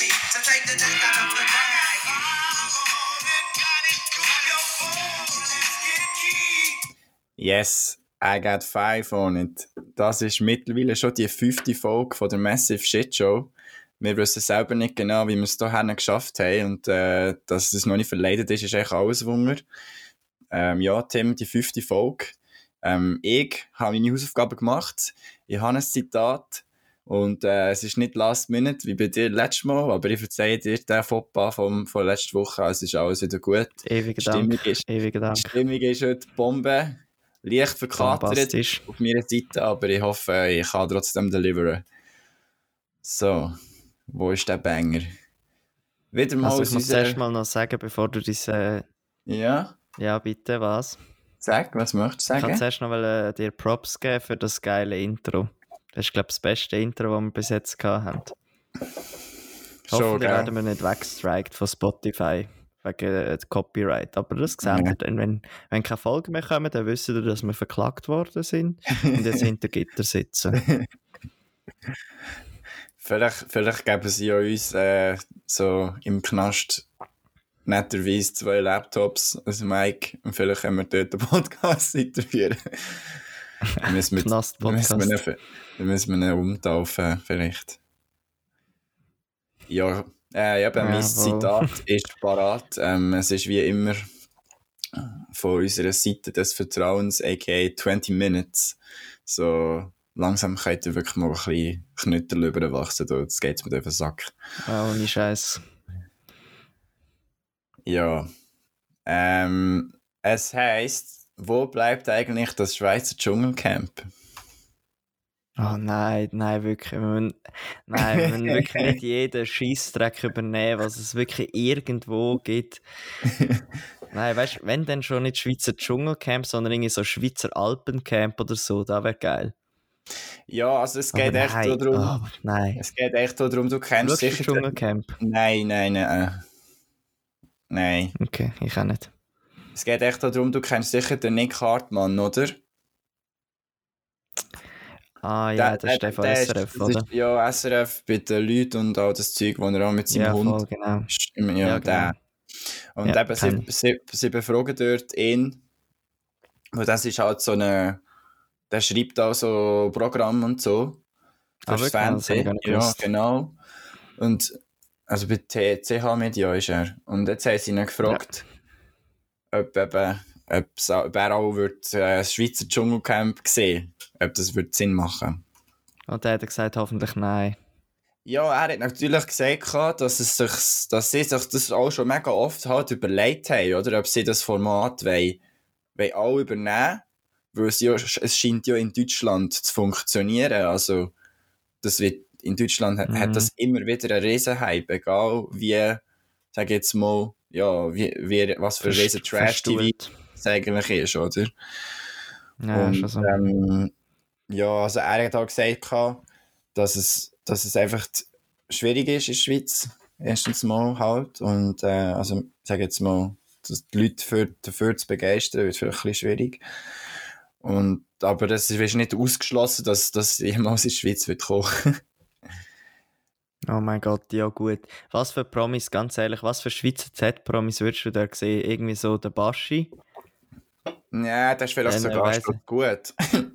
me to take the dick out of the bag. Yes, I got five on it. Das ist mittlerweile schon die fünfte Folge von der Massive Shit Show. Wir wissen selber nicht genau, wie wir es hierher geschafft haben und äh, dass es noch nicht verleidet ist, ist echt alles Wunder. Ähm, ja, Tim, die fünfte Folge. Ähm, ich habe meine Hausaufgaben gemacht. Ich habe ein Zitat und äh, es ist nicht last minute wie bei dir letztes Mal, aber ich verzeihe dir den Fauxpas vom, von letzter Woche, also ist alles wieder gut. Ewiger Stimmung Dank. ist- Ewiger Dank. Die Stimmung ist heute Bombe. Leicht verkatert auf meiner Seite, aber ich hoffe, ich kann trotzdem deliveren. So, wo ist der Banger? Wieder mal Also ich muss unserer... zuerst mal noch sagen, bevor du diese... Ja, Ja, bitte, was? sag, was möchtest du Ich kann sagen? zuerst noch wollen, dir Props geben für das geile Intro. Das ist, glaube ich, das beste Intro, das wir bis jetzt gehabt haben. Schon, Hoffentlich gell? werden wir nicht weggestrikt von Spotify wegen äh, Copyright. Aber das ihr dann. Wenn, wenn keine Folgen mehr kommen, dann wisst ihr, dass wir verklagt worden sind und jetzt hinter Gitter sitzen. Vielleicht, vielleicht geben sie ja uns äh, so im Knast netterweise zwei Laptops, ein Mic und vielleicht können wir dort den Podcast weiterführen. Dann müssen wir, dann Knast-Podcast. müssen wir, dann müssen wir ihn umtaufen, vielleicht. Ja, äh, eben, mein Jawohl. Zitat ist parat. Ähm, es ist wie immer von unserer Seite des Vertrauens, aka 20 Minutes. So langsam könnt ihr wirklich mal ein bisschen Knüttel überwachsen. Jetzt geht's mir auf den Sack. Ah, ohne Scheiß. Ja. Ähm, es heisst, wo bleibt eigentlich das Schweizer Dschungelcamp? Oh nein, nein, wirklich. Wir müssen, nein, wir müssen wirklich nicht jeden Scheißdreck übernehmen, was es wirklich irgendwo gibt. Nein, weißt du, wenn dann schon nicht Schweizer Dschungelcamp, sondern irgendwie so Schweizer Alpencamp oder so, da wäre geil. Ja, also es geht Aber echt nein, darum. oh, nein. Es geht echt darum, du kennst Schaust sicher. den- Dschungelcamp? Nein, nein, nein. Nein. Okay, ich auch nicht. Es geht echt darum, du kennst sicher den Nick Hartmann, oder? Ah ja, das ist der von ist- SRF, das oder? Ist, ja, SRF bei den Leuten und all das Zeug, wo er auch mit seinem Ja, Hund voll, genau. ist. Ja, Ja, der. Und Ja, eben, sie, sie, sie befragen dort ihn, weil das ist halt so eine, der schreibt auch so Programm und so. Ah, Fürs? Das ich Fernsehen. Ja, genau. Und, also bei CH Media ist er. Und jetzt haben sie ihn gefragt, ob eben, ob, es auch- ob er auch wird, äh, das Schweizer Dschungelcamp sehen ob das wird Sinn machen Und der hat gesagt, hoffentlich nein. Ja, er hat natürlich gesagt, dass, es sich, dass sie sich das auch schon mega oft halt überlegt haben, oder? Ob sie das Format wollen, wollen auch übernehmen weil es, ja, es scheint ja in Deutschland zu funktionieren. Also, das wird, in Deutschland hat, Mhm. hat das immer wieder einen Riesenhype, egal wie, sag ich jetzt mal, ja, wie, wie, was für ein Verst- riesen Trash-TV es eigentlich ist, oder? Ja, und, schon so. ähm, ja, also er hat auch gesagt, dass es, dass es einfach schwierig ist in der Schweiz. Erstens mal halt. Und äh, also, ich sage jetzt mal, dass die Leute für, dafür zu begeistern, wird vielleicht ein bisschen schwierig. Und, aber es ist nicht ausgeschlossen, dass das jemals in die Schweiz wird kommen. Oh mein Gott, ja gut. Was für Promis, ganz ehrlich, was für Schweizer Z-Promis würdest du da sehen? Irgendwie so der Baschi? ja, das ist vielleicht Dann, sogar schon gut.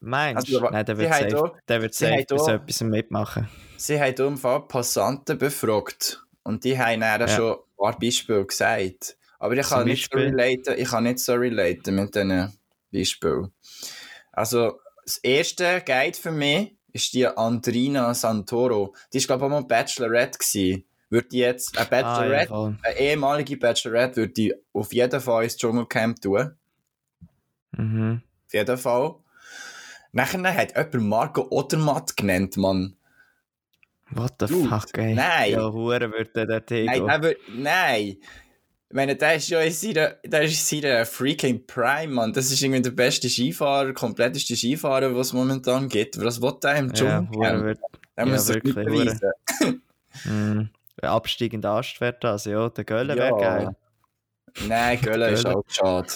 Meinst Also, du? aber Nein, der wird safe, da- der wird sie safe haben bei so etwas mitmachen. Sie haben im Fall Passanten befragt. Und die haben dann Ja. schon ein paar Beispiele gesagt. Aber ich Zum kann, nicht so relaten, ich kann nicht so relaten mit diesen Beispielen. Also, das erste Guide für mich ist die Andrina Santoro. Die war, glaube ich, auch mal Bachelorette. Gewesen. Würde die jetzt, eine Ah, ja, Bachelorette, eine ehemalige Bachelorette, würde die auf jeden Fall ins Dschungelcamp tun. Mhm. Auf jeden Fall. Nachher hat jemand Marco Odermatt genannt, Mann. What the Dude, fuck, ey. nein. Ja, Hure wird der dort Nein, aber, nein. Ich meine, der ist ja in seiner, der ist in seiner freaking Prime, Mann. Das ist irgendwie der beste Skifahrer, kompletteste Skifahrer, was es momentan gibt. Was will der im Ja, Dschungel? Wird... der ja, muss nicht wirklich, beweisen. Mhm. Absteigend Ast wäre das, ja. Der Göller Ja. wäre geil. Nein, Göller ist auch schade.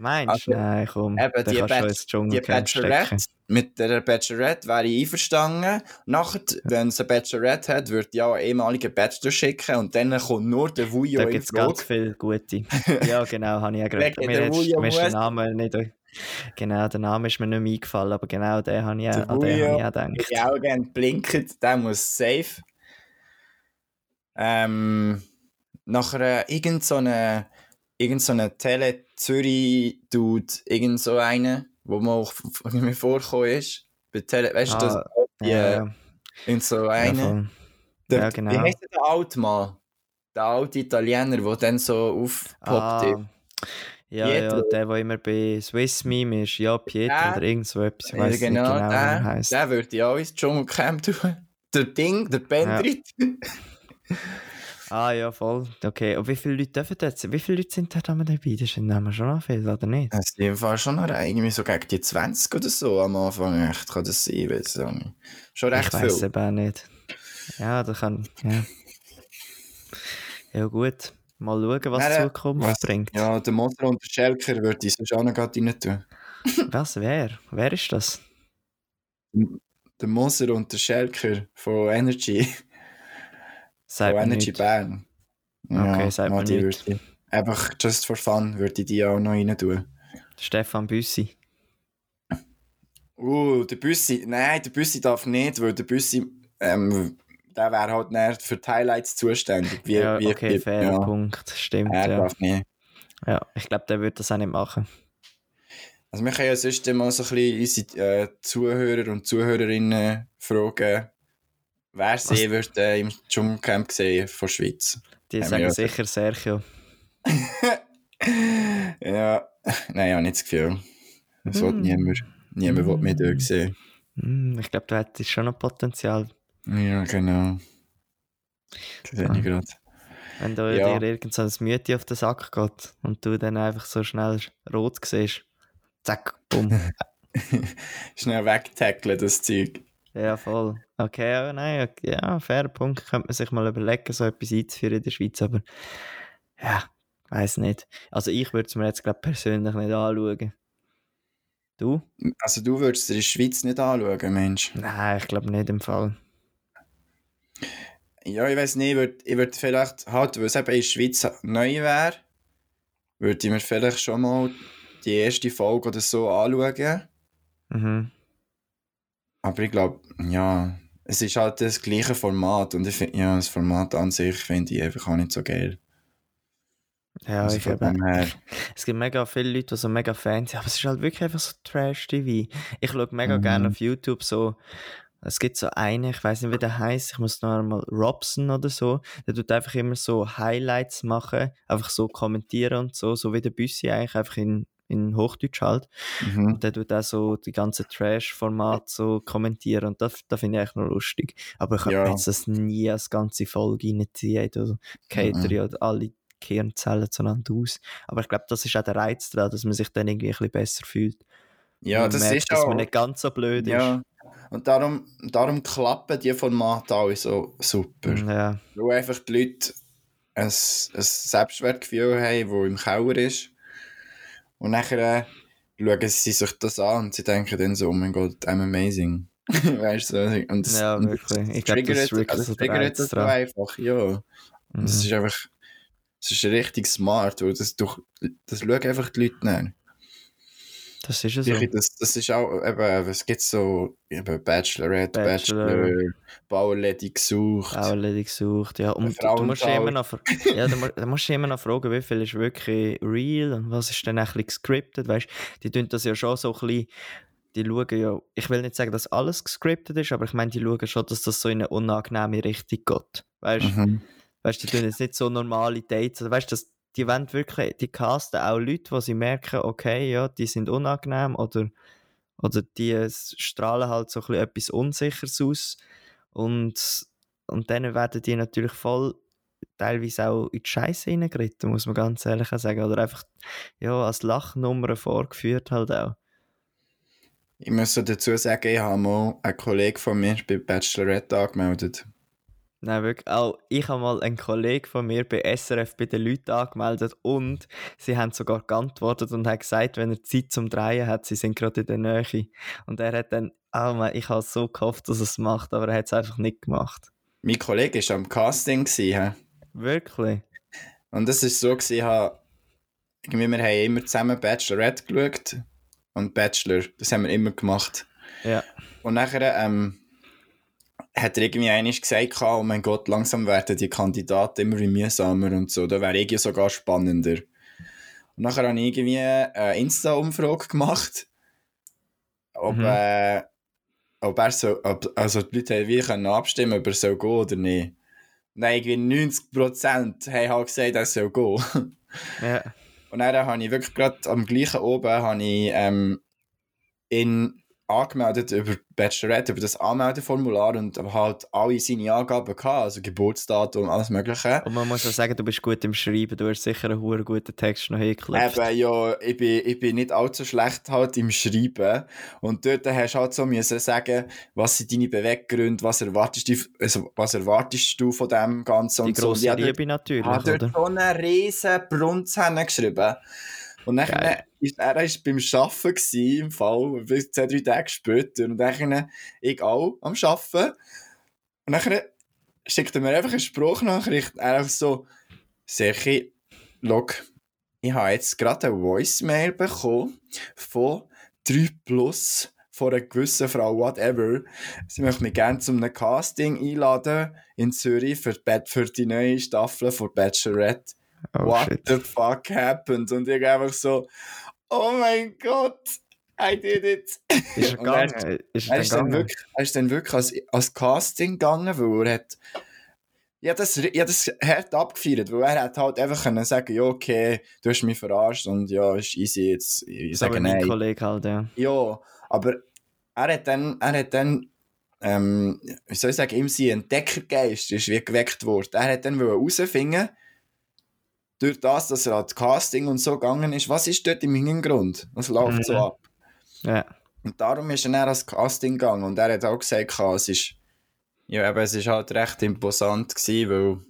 Meinst du? Also, Nein, komm. Eben, die, die Bachelorette, mit der Bachelorette wäre ich einverstanden. Nachher, wenn es eine Bachelorette hat, würde ich auch einen ehemaligen Bachelor schicken und dann kommt nur der Vujo Da gibt es ganz viele gute. Ja, genau, habe ich auch gerade. Mir, der ist, der Name nicht. Genau, der Name ist mir nicht mehr eingefallen, aber genau den habe ich, Der an den habe ich auch gedacht. auch gerne blinkt, der muss safe. Ähm, nachher äh, irgend so irgend so eine Tele Zürich Dude, irgend so eine, wo man auch mir vorgekommen ist. Bei Tele, weißt du, das, Ah, die, ja, irgend so ja, eine. voll. Der, Ja, genau. Wie heißt der alte Mann? Der alte Italiener, der dann so aufpoppt. Ah, ja, ja, der, der immer bei Swiss Meme ist. Ja, Pietro Ja. oder irgend so etwas. Ich Ja, weiß genau, nicht genau, wie er der, heisst. der würde ich auch ins Dschungelcamp tun. Der Ding, der Bendrit. Ah, ja, voll. Okay, und wie viele Leute dürfen sein? Wie viele Leute sind da dabei? Das sind nämlich schon noch viele, oder nicht? Ist im Fall schon noch irgendwie so gegen die 20 oder so am Anfang. Echt, kann das sein? Weiß ich nicht. Schon recht ich weiß viel. eben auch nicht. Ja, da kann. Ja. ja, gut. Mal schauen, was Nein, die Zukunft was- bringt. Ja, der Moser und der Schelker würde ich sonst auch noch gerade rein tun. Was? Wer? Wer ist das? Der Moser und der Schelker von Energy. Sagt mir Energy nicht. Bern. Okay, sagt die nicht. würde Einfach just for fun würde ich die auch noch rein tun. Stefan Büssi. Uh, der Büssi, nein, der Büssi darf nicht, weil der Büssi, ähm, der wäre halt näher für die Highlights zuständig. Wie, ja, wie, okay, wie, fairer ja, Punkt. Stimmt, Er ja. darf nicht. ja. Ich glaube, der würde das auch nicht machen. Also wir können ja sonst mal so ein bisschen unsere äh, Zuhörer und Zuhörerinnen fragen, wer sie wird äh, im Dschungelcamp sehen von der Schweiz. Die Haben sagen ja- sicher Sergio. ja, nein, ich habe nicht das Gefühl. Das will Hm. niemand. Niemand will mich dort sehen. Hm, ich glaube, du hättest schon noch Potenzial. Ja, genau. Das sehe ich gerade. Wenn da Ja. dir irgend so ein Mütti auf den Sack geht und du dann einfach so schnell rot siehst. Zack, bumm. Schnell wegtackeln, das Zeug. Ja, voll. Okay, ja, nein, okay, ja, fairer Punkt. Könnte man sich mal überlegen, so etwas einzuführen in der Schweiz, aber ja, weiß nicht. Also ich würde es mir jetzt, glaube persönlich nicht anschauen. Du? Also du würdest dir die Schweiz nicht anschauen, Mensch. Nein, ich glaube nicht im Fall. Ja, ich weiß nicht, ich würde ich würd vielleicht, halt, weil es eben in der Schweiz neu wäre, würde ich mir vielleicht schon mal die erste Folge oder so anschauen. Mhm. Aber ich glaube, ja, es ist halt das gleiche Format und ich finde, ja, das Format an sich finde ich einfach auch nicht so geil. Ja, Also ich eben. Es gibt mega viele Leute, die so mega Fans sind, aber es ist halt wirklich einfach so Trash-TV. Ich schaue mega Mhm. gerne auf YouTube so, es gibt so einen, ich weiß nicht, wie der heißt, ich muss noch einmal Robson oder so, der tut einfach immer so Highlights machen, einfach so kommentieren und so, so wie der Büssi eigentlich, einfach in, in Hochdeutsch halt. mhm. Und der tut auch so die ganze Trash-Format so kommentieren und das, das finde ich echt noch lustig. Aber ich Ja. habe jetzt das nie als ganze Folge reinziehen oder Cater Mhm. ja alle Kernzellen zueinander aus. Aber ich glaube, das ist auch der Reiz daran, dass man sich dann irgendwie ein bisschen besser fühlt. ja, man das merkt, ist dass auch, man nicht ganz so blöd ja. Und darum, darum klappen die Formate alle so super. ist. Ja, Weil einfach die Leute ein, ein Selbstwertgefühl haben, das im Keller ist. Und nachher äh, schauen sie sich das an und sie denken dann so, oh mein Gott, I'm amazing. weißt du? Und das, Ja, wirklich. Ich glaube, das wirklich das triggert Reiz das dran. einfach, ja. Mhm. Das ist einfach, das ist richtig smart, weil das, durch, das schauen einfach die Leute nach. Das ist ja so. Das, das ist auch, eben, es gibt so eben Bachelorette, Bachelor. Bachelor, gesucht. Erledigt gesucht, ja. Und du, du musst immer noch, ja, du, du musst immer noch fragen, wie viel ist wirklich real und was ist dann ein bisschen gescriptet, weißt Die tun das ja schon so ein bisschen, die schauen ja, ich will nicht sagen, dass alles gescriptet ist, aber ich meine, die schauen schon, dass das so in eine unangenehme Richtung geht, weißt Mhm. Weißt du, die tun jetzt nicht so normale Dates. Also, weißt du, das- die wollen wirklich, die casten auch Leute, wo sie merken, okay, ja, die sind unangenehm oder, oder die strahlen halt so etwas Unsicheres aus. Und, und dann werden die natürlich voll teilweise auch in die Scheiße reingeritten, muss man ganz ehrlich sagen. Oder einfach, ja, als Lachnummer vorgeführt halt auch. Ich muss dazu sagen, ich habe mal einen Kollegen von mir bei Bachelorette angemeldet. Nein, wirklich. Auch ich habe mal einen Kollegen von mir bei SRF bei den Leuten angemeldet und sie haben sogar geantwortet und haben gesagt, wenn er Zeit zum Drehen hat, sie sind gerade in der Nähe. Und er hat dann, oh man, ich habe so gehofft, dass er es macht, aber er hat es einfach nicht gemacht. Mein Kollege war am Casting. Gewesen, Wirklich? Und das war so, gewesen, habe, irgendwie, wir haben immer zusammen Bachelorette geschaut und Bachelor, das haben wir immer gemacht. Ja. Und nachher ähm, hat er irgendwie einmal gesagt, oh mein Gott, langsam werden die Kandidaten immer mühsamer und so, da wäre irgendwie sogar spannender. Und nachher habe ich irgendwie eine Insta-Umfrage gemacht, ob, Mhm. äh, ob er so, ob, also die Leute haben wie können abstimmen, ob er soll gehen oder nicht. Und dann irgendwie 90% haben halt gesagt, er soll gehen. Ja. Und dann habe ich wirklich gerade am gleichen oben habe ich, ähm, ihn angemeldet über Bachelorette, über das Anmeldeformular und habe halt alle seine Angaben gehabt, also Geburtsdatum, alles mögliche. Und man muss auch sagen, du bist gut im Schreiben, du hast sicher einen hure guten Text noch hingeklopft. Eben, ja, ich bin, ich bin nicht allzu schlecht halt im Schreiben. Und dort hast du halt so müssen sagen, was sind deine Beweggründe, was erwartest du, also, was erwartest du von dem Ganzen Die und so. Und grosse ich habe dort- Liebe natürlich, hat dort oder? so einen riesen Brunz geschrieben. Und dann Geil. ist er ist beim Arbeiten gewesen, im Fall, bis zwei, drei Tage später. Und dann ich auch am Arbeiten. Und dann schickt er mir einfach eine Sprachnachricht. Er einfach so, Serchi, log, ich habe jetzt gerade eine Voicemail bekommen von 3 Plus von einer gewissen Frau, whatever. Sie möchte mich gerne zu einem Casting einladen in Zürich für, die für die neue Staffel von Bachelorette. Oh What shit. the fuck happened? Und ich einfach so, oh mein Gott, I did it. Ist er Und er ist- gegangen? Er er ist dann gegangen? wirklich, er ist dann wirklich als, als Casting gegangen, weil er hat. Ja, das, ja, das hart abgefeiert, weil er hat halt einfach können sagen, ja, okay, du hast mich verarscht und ja, ist easy, jetzt, ich sage nein. Kollege halt, ja. Ja, aber er hat dann, er hat dann, ähm, wie soll ich sagen, ihm sein Entdeckergeist ist wie geweckt worden. Er hat dann herausfinden, durch das, dass er ans Casting und so gegangen ist, was ist dort im Hintergrund? Was läuft so Mhm. ab? Ja. Und darum ist er dann ans Casting gegangen und er hat auch gesagt, es ist, ja, aber es ist halt recht imposant gewesen, weil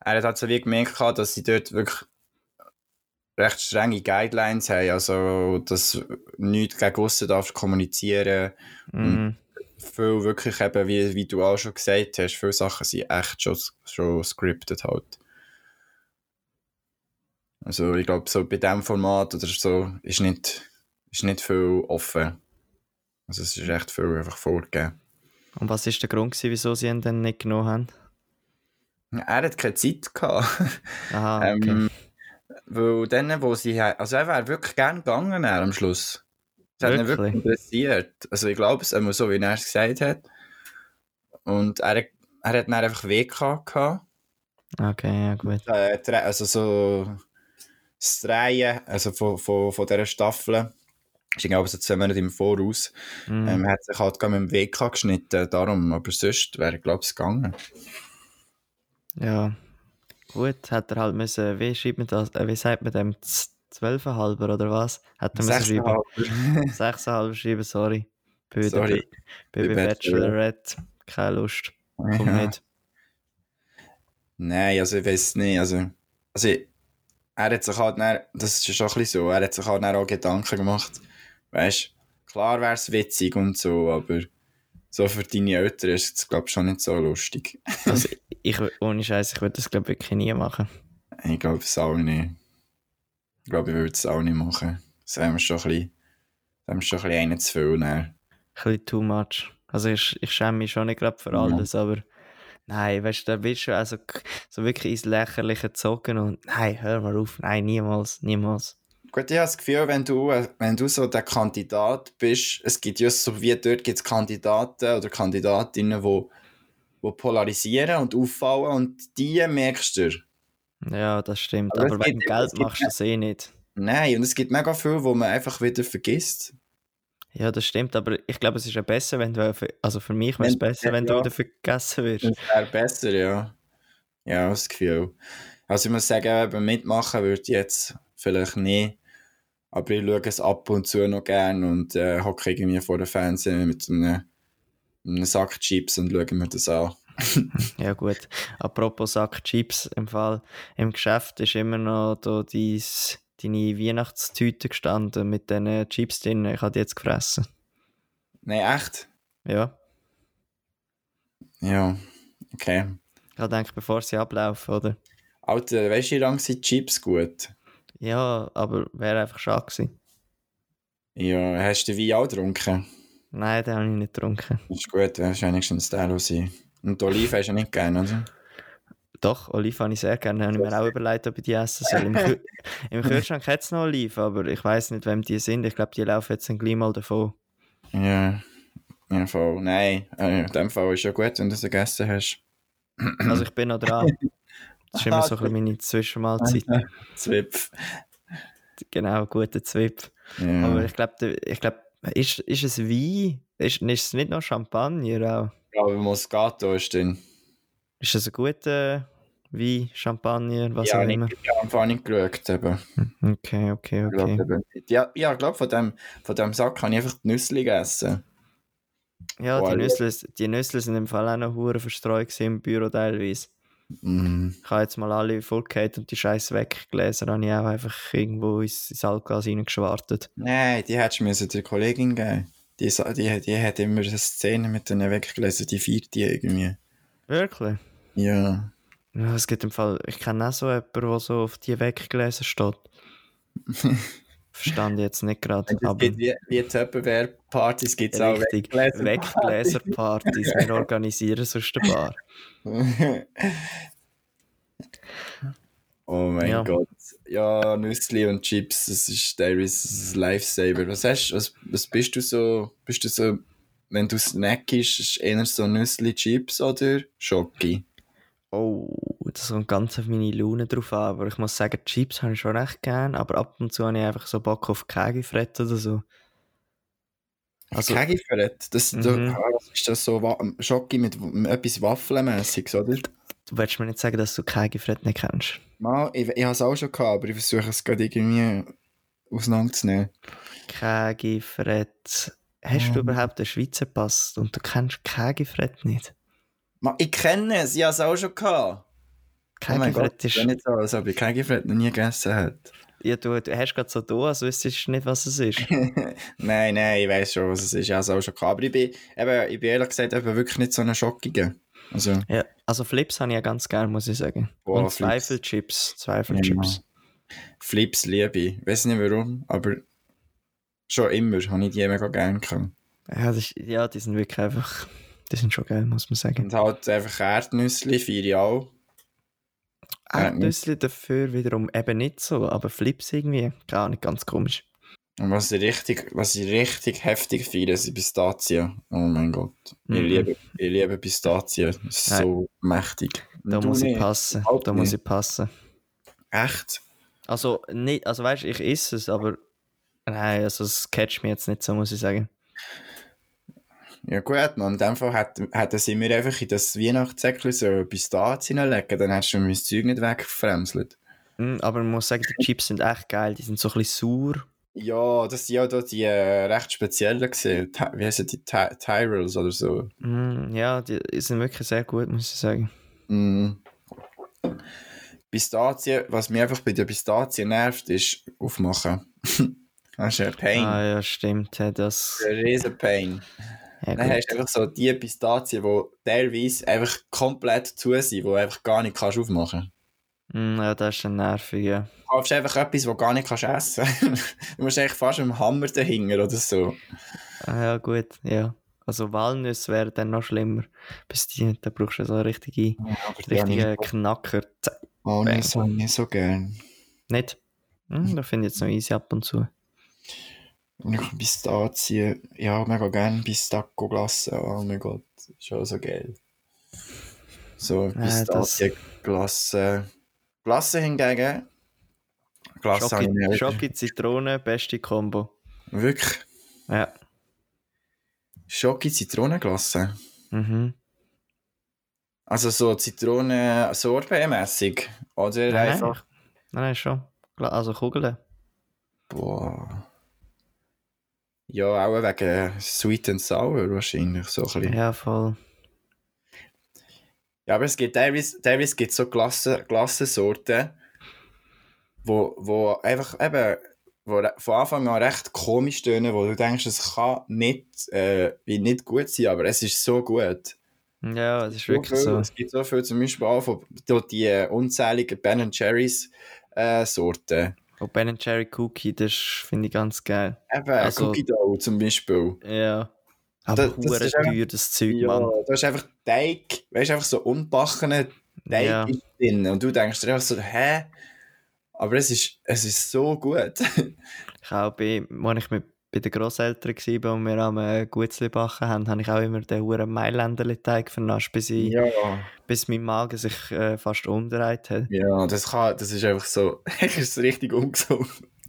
er hat halt so wie gemerkt, dass sie dort wirklich recht strenge Guidelines haben, also dass nichts gegen aussen darfst kommunizieren, Mhm. viel wirklich eben, wie, wie du auch schon gesagt hast, viele Sachen sind echt schon, schon scripted halt. Also ich glaube, so bei diesem Format oder so ist nicht, ist nicht viel offen. Also es ist echt viel einfach vorgegeben. Und was ist der Grund, gewesen, wieso sie ihn dann nicht genommen haben? Er hat keine Zeit gehabt. Aha, okay. ähm, weil dann, wo sie, also er wäre wirklich gern gegangen er am Schluss. Das hat ihn Wirklich? wirklich interessiert. Also ich glaube es einmal so, wie er es gesagt hat. Und er, er hat dann einfach Weg gehabt. okay, ja gut. Äh, also so das Drehen, also von, von, von dieser Staffel, ist glaube so zwei Monate im Voraus. Mhm. Ähm, hat sich halt mit dem Weg geschnitten, darum, aber sonst wäre glaube ich es gegangen. Ja. Gut, hat er halt müssen, wie schreibt man das, äh, wie sagt man dem, Z- zwölfeinhalber oder was? Hat er müssen schreiben? Sechseinhalb. Sechseinhalb schreiben, sorry. Bei Sorry. Bei, Bei bei Bachelor. Bachelorette. Keine Lust. Kommt Ja. nicht. Nein, also ich weiß nicht, also, also ich- er hat sich halt dann, das ist schon ein bisschen so, er hat sich halt dann auch Gedanken gemacht, weißt, klar wäre es witzig und so, aber so für deine Eltern ist es glaube ich schon nicht so lustig. Also, ich, ohne Scheiß, ich würde das glaube wirklich nie machen. Ich glaube es auch nicht. Ich glaube, ich würde es auch nicht machen. Das haben wir schon ein bisschen, das haben wir schon ein bisschen einen zu viel. Dann. Ein bisschen too much. Also ich, ich schäme mich schon nicht gerade für Ja. alles, aber nein, weißt du, da willst du also so wirklich ins Lächerliche zocken und nein, hör mal auf, nein, niemals, niemals. Gut, ich habe das Gefühl, wenn du, äh, wenn du so der Kandidat bist, es gibt ja so wie dort gibt es Kandidaten oder Kandidatinnen, die, die polarisieren und auffallen und die merkst du. Ja, das stimmt, Aber aber, wegen Geld machst du das eh nicht. Nein, und es gibt mega viel, wo man einfach wieder vergisst. Ja, das stimmt, aber ich glaube, es ist ja besser, wenn du, also für mich wäre es besser, wenn ja. du wieder vergessen wirst. Das wäre besser, ja. Ja, das Gefühl. Also ich muss sagen, eben mitmachen würde ich jetzt vielleicht nicht. Aber ich schaue es ab und zu noch gerne und äh, hocke irgendwie vor dem Fernsehen mit einem, einem Sack Chips und schaue mir das an. Ja gut, apropos Sack Chips, im Fall im Geschäft ist immer noch da dies, deine Weihnachtstüte gestanden mit diesen Chips drin. Ich habe die jetzt gefressen. Nein, echt? Ja, Ja, okay. ich habe gedacht, bevor sie ablaufen, oder? Alter, weißt du, wie lange sind Chips gut? Ja, aber wäre einfach schade gewesen. Ja, hast du den Wein auch getrunken? Nein, den habe ich nicht getrunken. Das ist gut, ist wenigstens der sein. Und die Olive hast du nicht gerne, oder? Doch, Oliven habe ich sehr gerne. Habe ich mir auch überlegt, ob ich die essen soll. Im, Kü Im Kühlschrank hat es noch Oliven, aber ich weiß nicht, wem die sind. Ich glaube, die laufen jetzt dann gleich mal davon. Ja, ja, voll. Nein, äh, in dem Fall ist ja gut, wenn du es gegessen hast. Also ich bin noch dran. Das ist immer so ein meine Zwischenmahlzeit. Zwipf. Genau, guter Zwip. Ja. Aber ich glaube, ich glaub, ist, ist es Wein? Ist, ist es nicht noch Champagner auch? Ich glaube, Moscato ist drin. Ist es ein guter Wein, Champagner, was ja, auch immer? ich habe einfach nicht geschaut. Eben. Okay, okay, Ich glaub, okay. eben nicht. Ja, ich glaube, von dem, von dem Sack kann ich einfach die Nüsse essen. Ja, die Nüssli, die Nüssli sind im Fall auch noch hure verstreut im Büro teilweise. Mm. Ich habe jetzt mal alle vollgehabt und die Scheiße weggelesen. habe ich auch einfach irgendwo ins, ins Altglas reingeschwartet. Nein, die hättest du der Kollegin geben. Die, die, die hat immer eine Szene mit denen weggelesen, die viert die irgendwie. Wirklich? Ja. Ja, es gibt im Fall, ich kenne auch so jemanden, der so auf die weggelesen steht. Verstand jetzt nicht gerade. Es Aber gibt wie, wie Tupperware-Partys gibt es auch Weggläser-Partys. Wir organisieren sonst eine Bar. oh mein Ja. Gott. Ja, Nüssli und Chips, das ist teilweise ein Lifesaver. Was hast was, was bist du so, bist du so, wenn du snackst, ist eher so Nüssli, Chips oder Schoki? Oh, das kommt ganz auf meine Laune drauf an. Aber ich muss sagen, Chips habe ich schon recht gern. Aber ab und zu habe ich einfach so Bock auf Kegifrett oder so. Also, Kegifrett, das, Mhm. da, ah, was ist das so Schoki mit, etwas Waffelmäßiges, oder? Du willst mir nicht sagen, dass du Kegifrett nicht kennst. Mal, ich, ich habe es auch schon gehabt, aber ich versuche es gerade irgendwie auseinanderzunehmen. Kegifrett. Hast du Mhm. überhaupt einen Schweizer Pass und du kennst Kegifrett nicht? Ich kenne es, ich habe es auch schon gehabt. Oh mein Gott, ist... nicht so, als ob ich Kegifrett noch nie gegessen hätte. Ja, du, du hast gerade so da, als wüsstest du nicht, was es ist. nein, nein, ich weiß schon, was es ist. Ich habe es auch schon gehabt. Aber ich bin, eben, ich bin ehrlich gesagt eben wirklich nicht so eine Schockige. Also, ja, also Flips habe ich ja ganz gern, muss ich sagen. Boah, und. Zweifelchips. Zweifelchips. Flips liebe ich. Ich weiß nicht warum, aber schon immer habe ich die mega gerne gehabt. Ja, das ist, ja, die sind wirklich einfach... Die sind schon geil, muss man sagen. Und halt einfach Erdnüsse, ich auch. Erdnüsse dafür wiederum eben nicht so, aber Flips irgendwie gar nicht ganz komisch. Und was ich richtig, was ich richtig heftig feiere, sind Pistazien. Oh mein Gott. Ich, Mhm. liebe, ich liebe Pistazien. Ist Nein. so mächtig. Da Du muss ich nicht? passen. Überhaupt Da muss nicht. ich passen. Echt? Also, nicht, also weißt du, ich esse es, aber nein, also es catcht mich jetzt nicht so, muss ich sagen. Ja gut, man. In dem Fall hätten, hätten sie mir einfach in das Weihnachtssäckchen so Pistazien legen, dann hättest du mein Zeug nicht weggefremselt. Mm, aber man muss sagen, die Chips sind echt geil, die sind so ein bisschen sauer. Ja, das sind ja da die äh, recht speziellen gesehen. Wie heißen die? Ty Tyrells oder so. Mm, ja, die sind wirklich sehr gut, muss ich sagen. Mm. Pistazien, was mich einfach bei den Pistazien nervt, ist aufmachen. das ist ein Pain. Ah ja, stimmt. Das, Ein riesen Pain. Ja, Dann hast du einfach so die Pistazien, die teilweise einfach komplett zu sind, die du einfach gar nicht kannst aufmachen Mm, ja, das ist dann nervig, ja. Du kaufst einfach etwas, das du gar nicht kannst essen Du musst eigentlich fast mit dem Hammer dahinter oder so. Ah, ja, gut, ja. Also Walnüsse wäre dann noch schlimmer. Bis die, da brauchst du so richtige, aber richtige Knacker. Z- Oh, nicht so, nicht so gern. Nicht? Hm, da finde ich jetzt noch easy ab und zu. Und ich Pistazien, ja, mega gern Pistacco-Glasse. Oh mein Gott, ist auch so geil. So, Pistazien-Glasse. Glasse hingegen. Glasse nicht. Schoki, Zitrone, beste Kombo. Wirklich. Ja. Schoki-Zitronenglasse. Mhm. Also so Zitronen-Sorbet-mässig. Oder Nein, einfach. Nein, nein, schon. Also Kugeln. Boah. Ja, auch wegen Sweet and Sour wahrscheinlich. So ein bisschen. Ja, voll. Ja, aber es gibt teilweise, teilweise gibt so Glassen, Glassensorten, wo, wo einfach eben wo von Anfang an recht komisch tönen, wo du denkst, es kann nicht, äh, wie nicht gut sein, aber es ist so gut. Ja, das ist So wirklich viel, so. Es gibt so viel, zum Beispiel auch von dort die äh, unzähligen Ben Jerry's äh, Sorten. Und Ben Jerry Cookie, das finde ich ganz geil. Eben, Also- Cookie Dough zum Beispiel. Ja. Aber Das- das ist einfach- teuer, das Zeug, Ja, Mann. da ist einfach Teig, weißt du, einfach so unbackener Teig Ja. drin. Und du denkst dir einfach so, hä? Aber es ist, es ist so gut. Ich auch bei, als ich mit, bei den Grosseltern war und wir am äh, Gutzli backen haben, habe ich auch immer den huren Mailänderli-Teig vernascht, bis, ich, ja. bis mein Magen sich äh, fast umgedreht hat. Ja, das kann, das ist einfach so, das ist richtig ungesund.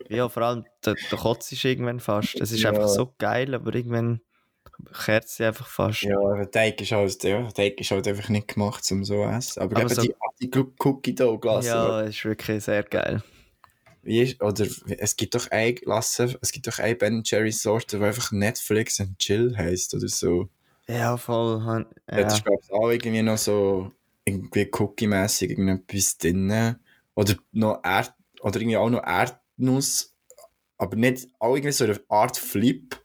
Ja, vor allem der, der Kotz ist irgendwann fast. Es ist Ja. einfach so geil, aber irgendwann kehrt sie einfach fast. Ja, der Teig ist halt, ja, der Teig ist halt einfach nicht gemacht, um so zu essen. Aber, Aber so- die, die Cookie Dough Glasse, Ja, ist wirklich sehr geil. Wie ist, oder es gibt doch eine Glasse, es gibt doch eine Ben Jerry Sorte, die einfach Netflix and Chill heisst oder so. Ja, voll. Ja. Ja. Das ist glaube ich auch irgendwie noch so irgendwie Cookie-mässig irgendetwas drin. Oder noch Erd oder irgendwie auch noch Erdnuss, aber nicht auch irgendwie so eine Art Flip,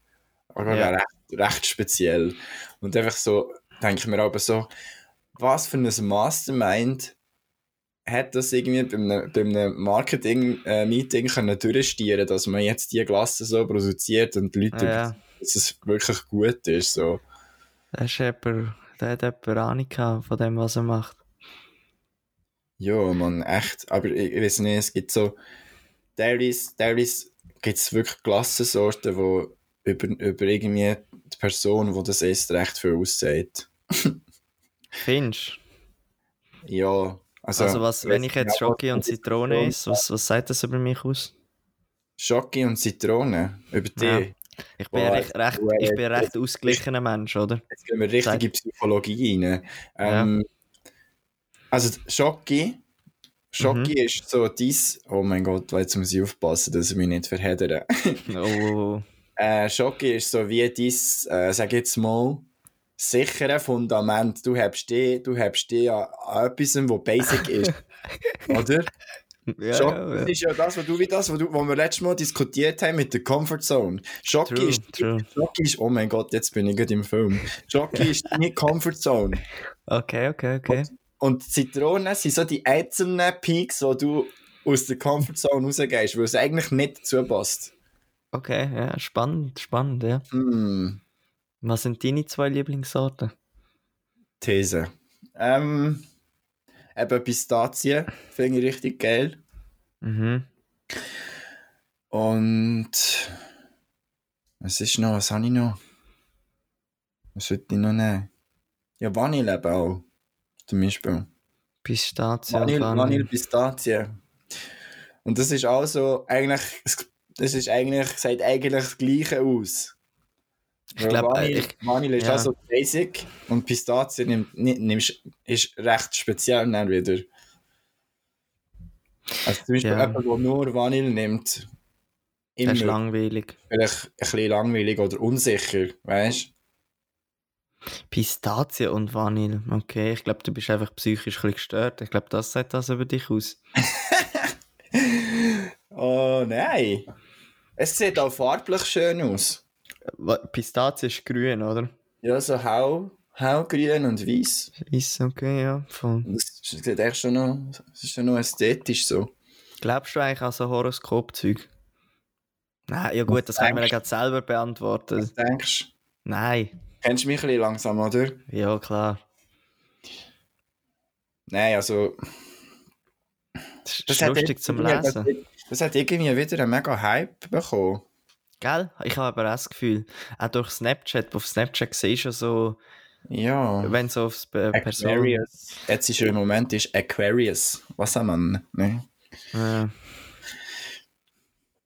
aber Ja. recht, recht speziell. Und einfach so, denke ich mir aber so, was für ein Mastermind hat das irgendwie bei einem, bei einem Marketing-Meeting können durchstieren, dass man jetzt die Glasse so produziert und die Leute, ja. dass es wirklich gut ist. So. Da ist jemand, der hat jemand Ahnung von dem, was er macht. Ja, man, echt. Aber ich, ich weiß nicht, es gibt so. Teilweise, teilweise gibt es wirklich Klassensorten, wo über, über irgendwie die Person, die das isst, recht viel aussieht. Findest Ja, also. Also, was, wenn ich jetzt ja, Schoki und Zitrone esse, was, was sagt das über mich aus? Schoki und Zitrone. Über die. Ja. Ich bin, Boah, recht, recht, ich bin ein recht ausgeglichener Mensch, oder? Jetzt gehen wir richtig in Psychologie rein. Ähm, Also, Schoki. Schoki Mhm. ist so dies. Oh mein Gott, jetzt muss ich aufpassen, dass ich mich nicht verheddere. Oh, Äh, Schoki ist so wie dein, äh, sag jetzt mal, sichere Fundament. Du hast die, du hast die an, an etwas, was basic ist. Oder? ja, Schoki ja, das ist ja das, was du wie das, was, du, was wir letztes Mal diskutiert haben mit der Comfort Zone. True, ist, true. Ist, oh mein Gott, jetzt bin ich gerade im Film. Schoki ist deine Comfort Zone. Okay, okay, okay. Und Zitronen sind so die einzelnen Peaks, wo du aus der Comfort Zone rausgehst, weil es eigentlich nicht dazu passt. Okay, ja, spannend, spannend, ja. Hm. Was sind deine zwei Lieblingssorten? These. Ähm, eben Pistazien finde ich richtig geil. Mhm. Und was ist noch? Was habe ich noch? Was sollte ich noch nehmen? Ja, Vanille eben auch. Zum Beispiel. Pistazien. Vanille, Vanille. Vanille Pistazien. Und das ist auch so, eigentlich, das ist eigentlich, sagt eigentlich das Gleiche aus. Ich Weil glaub, äh, Vanille, ich- Vanille ist ja. auch so basic und Pistazien nimm, nimm, nimmst, ist recht speziell dann wieder. Also zum Beispiel Ja. jemand, der nur Vanille nimmt, Das immer ist langweilig. vielleicht ein bisschen langweilig oder unsicher, weißt Pistazien und Vanille. Okay, ich glaube, du bist einfach psychisch ein bisschen gestört. Ich glaube, das sagt das über dich aus. Oh nein! Es sieht auch farblich schön aus. Pistazie ist grün, oder? Ja, so hau, haugrün und weiß. Ist okay, ja. Voll. Das sieht echt schon noch, das ist schon noch ästhetisch so. Glaubst du eigentlich an so Horoskop-Zeug? Nein, ja gut, das können wir ja gerade selber beantworten. Was denkst du? Nein. Kennst du mich ein bisschen langsam, oder? Ja, klar. Nein, also... Das ist Das lustig zum Lesen. Das, das hat irgendwie wieder einen mega Hype bekommen. Gell? Ich habe aber auch das Gefühl, auch durch Snapchat, auf Snapchat siehst du ja so, Ja. wenn so aufs Pe- Person... Aquarius. Jetzt ist er im Moment ist Aquarius. Was haben wir? Ne? Äh,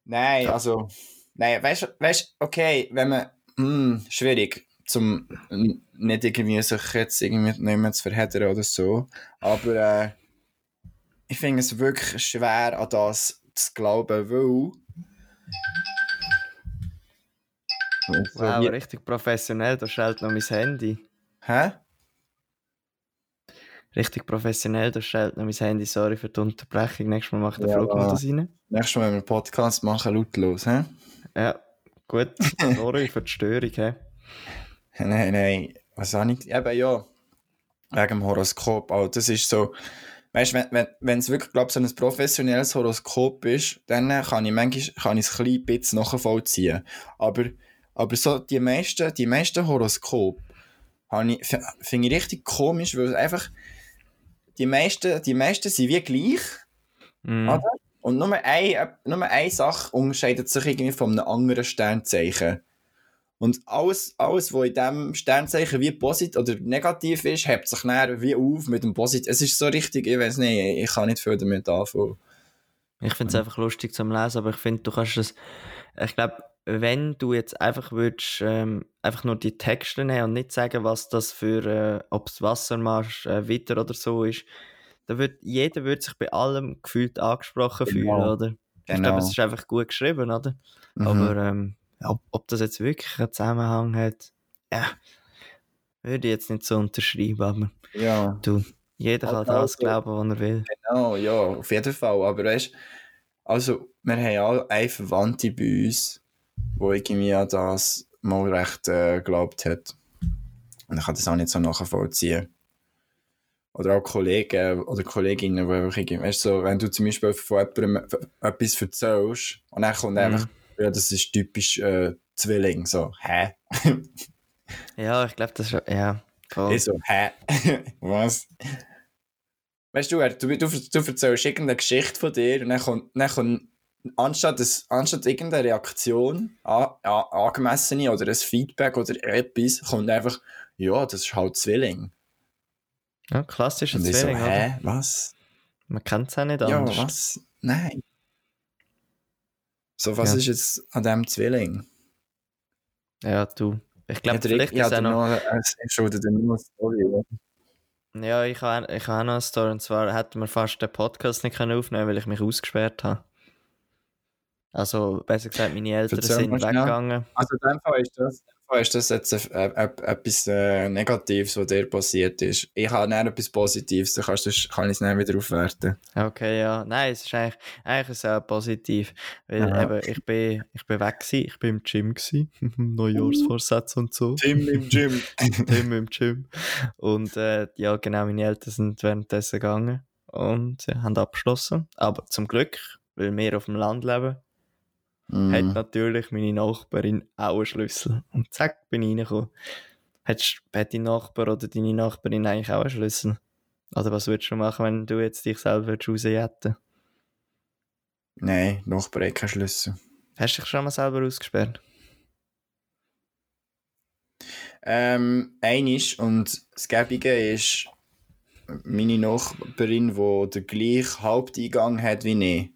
Nein, also... Nein, weißt du, weißt, okay, wenn man... Hm, schwierig, zum nicht irgendwie sich jetzt irgendwie nicht zu verheddern oder so. Aber äh, ich finde es wirklich schwer, an das zu glauben, weil... So wow, wie- richtig professionell, da schaltet noch mein Handy. Hä? richtig professionell. Da stellt noch mein Handy, sorry für die Unterbrechung. Nächstes Mal macht der Ja. Flugmodus rein. Nächstes Mal, wenn wir einen Podcast machen, lautlos, hä? Ja, gut. Sorry für die Störung. He. Nein, nein, was habe ich? Eben ja, wegen dem Horoskop. Also das ist so, weißt du, wenn, wenn, wenn es wirklich, glaube so ein professionelles Horoskop ist, dann kann ich manchmal kann ich es ein bisschen nachvollziehen. Aber, aber so die meisten, die meisten Horoskope finde ich richtig komisch, weil es einfach die meisten, die meisten sind wie gleich. Mhm. Oder? Und nur eine, nur eine Sache unterscheidet sich irgendwie von einem anderen Sternzeichen. Und alles, alles was in diesem Sternzeichen wie positiv oder negativ ist, hebt sich dann wie auf mit dem Positiv. Es ist so richtig, ich weiß nicht, ich kann nicht viel damit anfangen. Ich finde es einfach lustig zum Lesen, aber ich finde, du kannst das. Ich glaube, wenn du jetzt einfach würdest, ähm, einfach nur die Texte nehmen und nicht sagen, was das für, äh, ob es Wassermarsch, äh, Witter oder so ist, dann wird jeder wird sich bei allem gefühlt angesprochen Genau. fühlen, oder? Ich Genau. glaube, es ist einfach gut geschrieben, oder? Mhm. Aber ähm, ob, ob das jetzt wirklich einen Zusammenhang hat, ja, würde ich jetzt nicht so unterschreiben, aber ja, du, jeder kann Also- das glauben, was er will. genau, ja, auf jeden Fall. Aber weißt also, wir haben alle eine Verwandte bei uns, die irgendwie an das mal recht äh, geglaubt hat. Und ich kann das auch nicht so nachvollziehen. Oder auch Kollegen oder Kolleginnen, die einfach irgendwie, weißt du, so, wenn du zum Beispiel von jemandem etwas erzählst und dann kommt Mhm. einfach, ja, das ist typisch äh, Zwilling, so, hä? Ja, ich glaube, das ist, ja, voll. Ich so, hä? Was? Weißt du, du, du, du erzählst irgendeine Geschichte von dir und dann kommt, dann kommt anstatt, das, anstatt irgendeine Reaktion, an, an, angemessene oder ein Feedback oder etwas, kommt einfach, ja, das ist halt Zwilling. Ja, klassischer ich so, Zwilling, oder? hä? Was? Man kennt es auch nicht Ja, anders. was? Nein. So, was Ja. ist jetzt an dem Zwilling? Ja, du. Ich glaube, Ja, vielleicht ja, ist auch der noch... noch, schuldet dir nur eine Story, oder? Ja, ich habe ich auch noch eine Story. Und zwar hätten wir fast den Podcast nicht können aufnehmen weil ich mich ausgesperrt habe. Also, besser gesagt, meine Eltern Erzähl sind weggegangen. Also in dem Fall ist das, Fall ist das jetzt äh, äh, äh, etwas Negatives, was dir passiert ist. Ich habe dann etwas Positives, dann kannst du, kann ich es dann wieder aufwerten. Okay, ja. Nein, es ist eigentlich, eigentlich auch positiv. Weil Aha. eben, ich bin, ich bin weg gewesen, ich bin im Gym gewesen. Neujahrsvorsätze und so. Tim im Gym. Tim im Gym. Und äh, ja, genau, meine Eltern sind währenddessen gegangen und ja, haben abgeschlossen. Aber zum Glück, weil wir auf dem Land leben, hat Mhm. natürlich meine Nachbarin auch einen Schlüssel. Und zack, bin ich reingekommen. Hat, hat dein Nachbar oder deine Nachbarin eigentlich auch einen Schlüssel? Oder was würdest du machen, wenn du jetzt dich selber rausjetten Nein, Nachbar hat keinen Schlüssel. Hast du dich schon mal selber ausgesperrt? Ähm, einisch und das Gäbige ist meine Nachbarin, die den gleichen Haupteingang hat wie ich.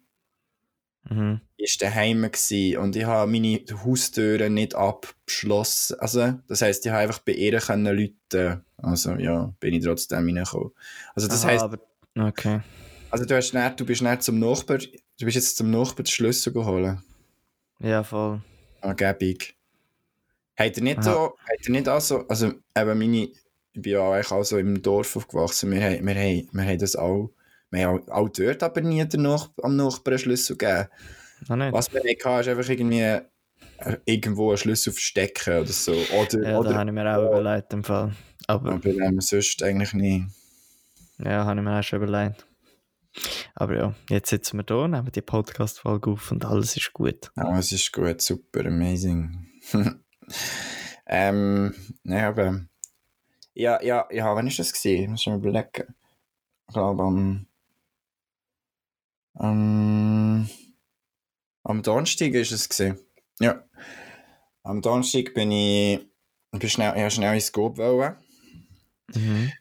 Mhm. ist daheim gsi und ich habe meine Haustüren nicht abgeschlossen. Also, das heisst, ich habe einfach bei ihr können Leute, also ja, bin ich trotzdem reingekommen. Also das Aha, heisst, aber okay. also du hast nicht, du bist nicht zum Nachbar, du bist jetzt zum Nachbar den Schlüssel geholt. Ja, voll. Angebig. Hat er nicht Aha. so, hat er nicht auch so, also eben meine, ich bin ja eigentlich auch so im Dorf aufgewachsen, wir, wir, haben, wir haben das auch, wir haben auch, dort aber nie den Nach am Nachbarn einen Schlüssel gegeben. Nicht? Was wir nicht hatten, ist einfach irgendwie äh, irgendwo einen Schlüssel verstecken oder so. Oder, Ja, da oder habe ich mir auch überlegt im Fall. Aber aber ähm, sonst eigentlich nicht. ja, habe ich mir auch schon überlegt. Aber ja, jetzt sitzen wir da, nehmen die Podcast-Folge auf und alles ist gut. Aber es ist gut, super, amazing. ähm, nein, aber. Ja, ja, ja, wann ist das gesehen? Ich muss schon mal überlegen. Ich glaube am. Am. Am Donnerstag ist es gesehen. Ja. Am Donnerstag bin ich. Bin schnell, ich schnell ins Scope wollen. Mhm.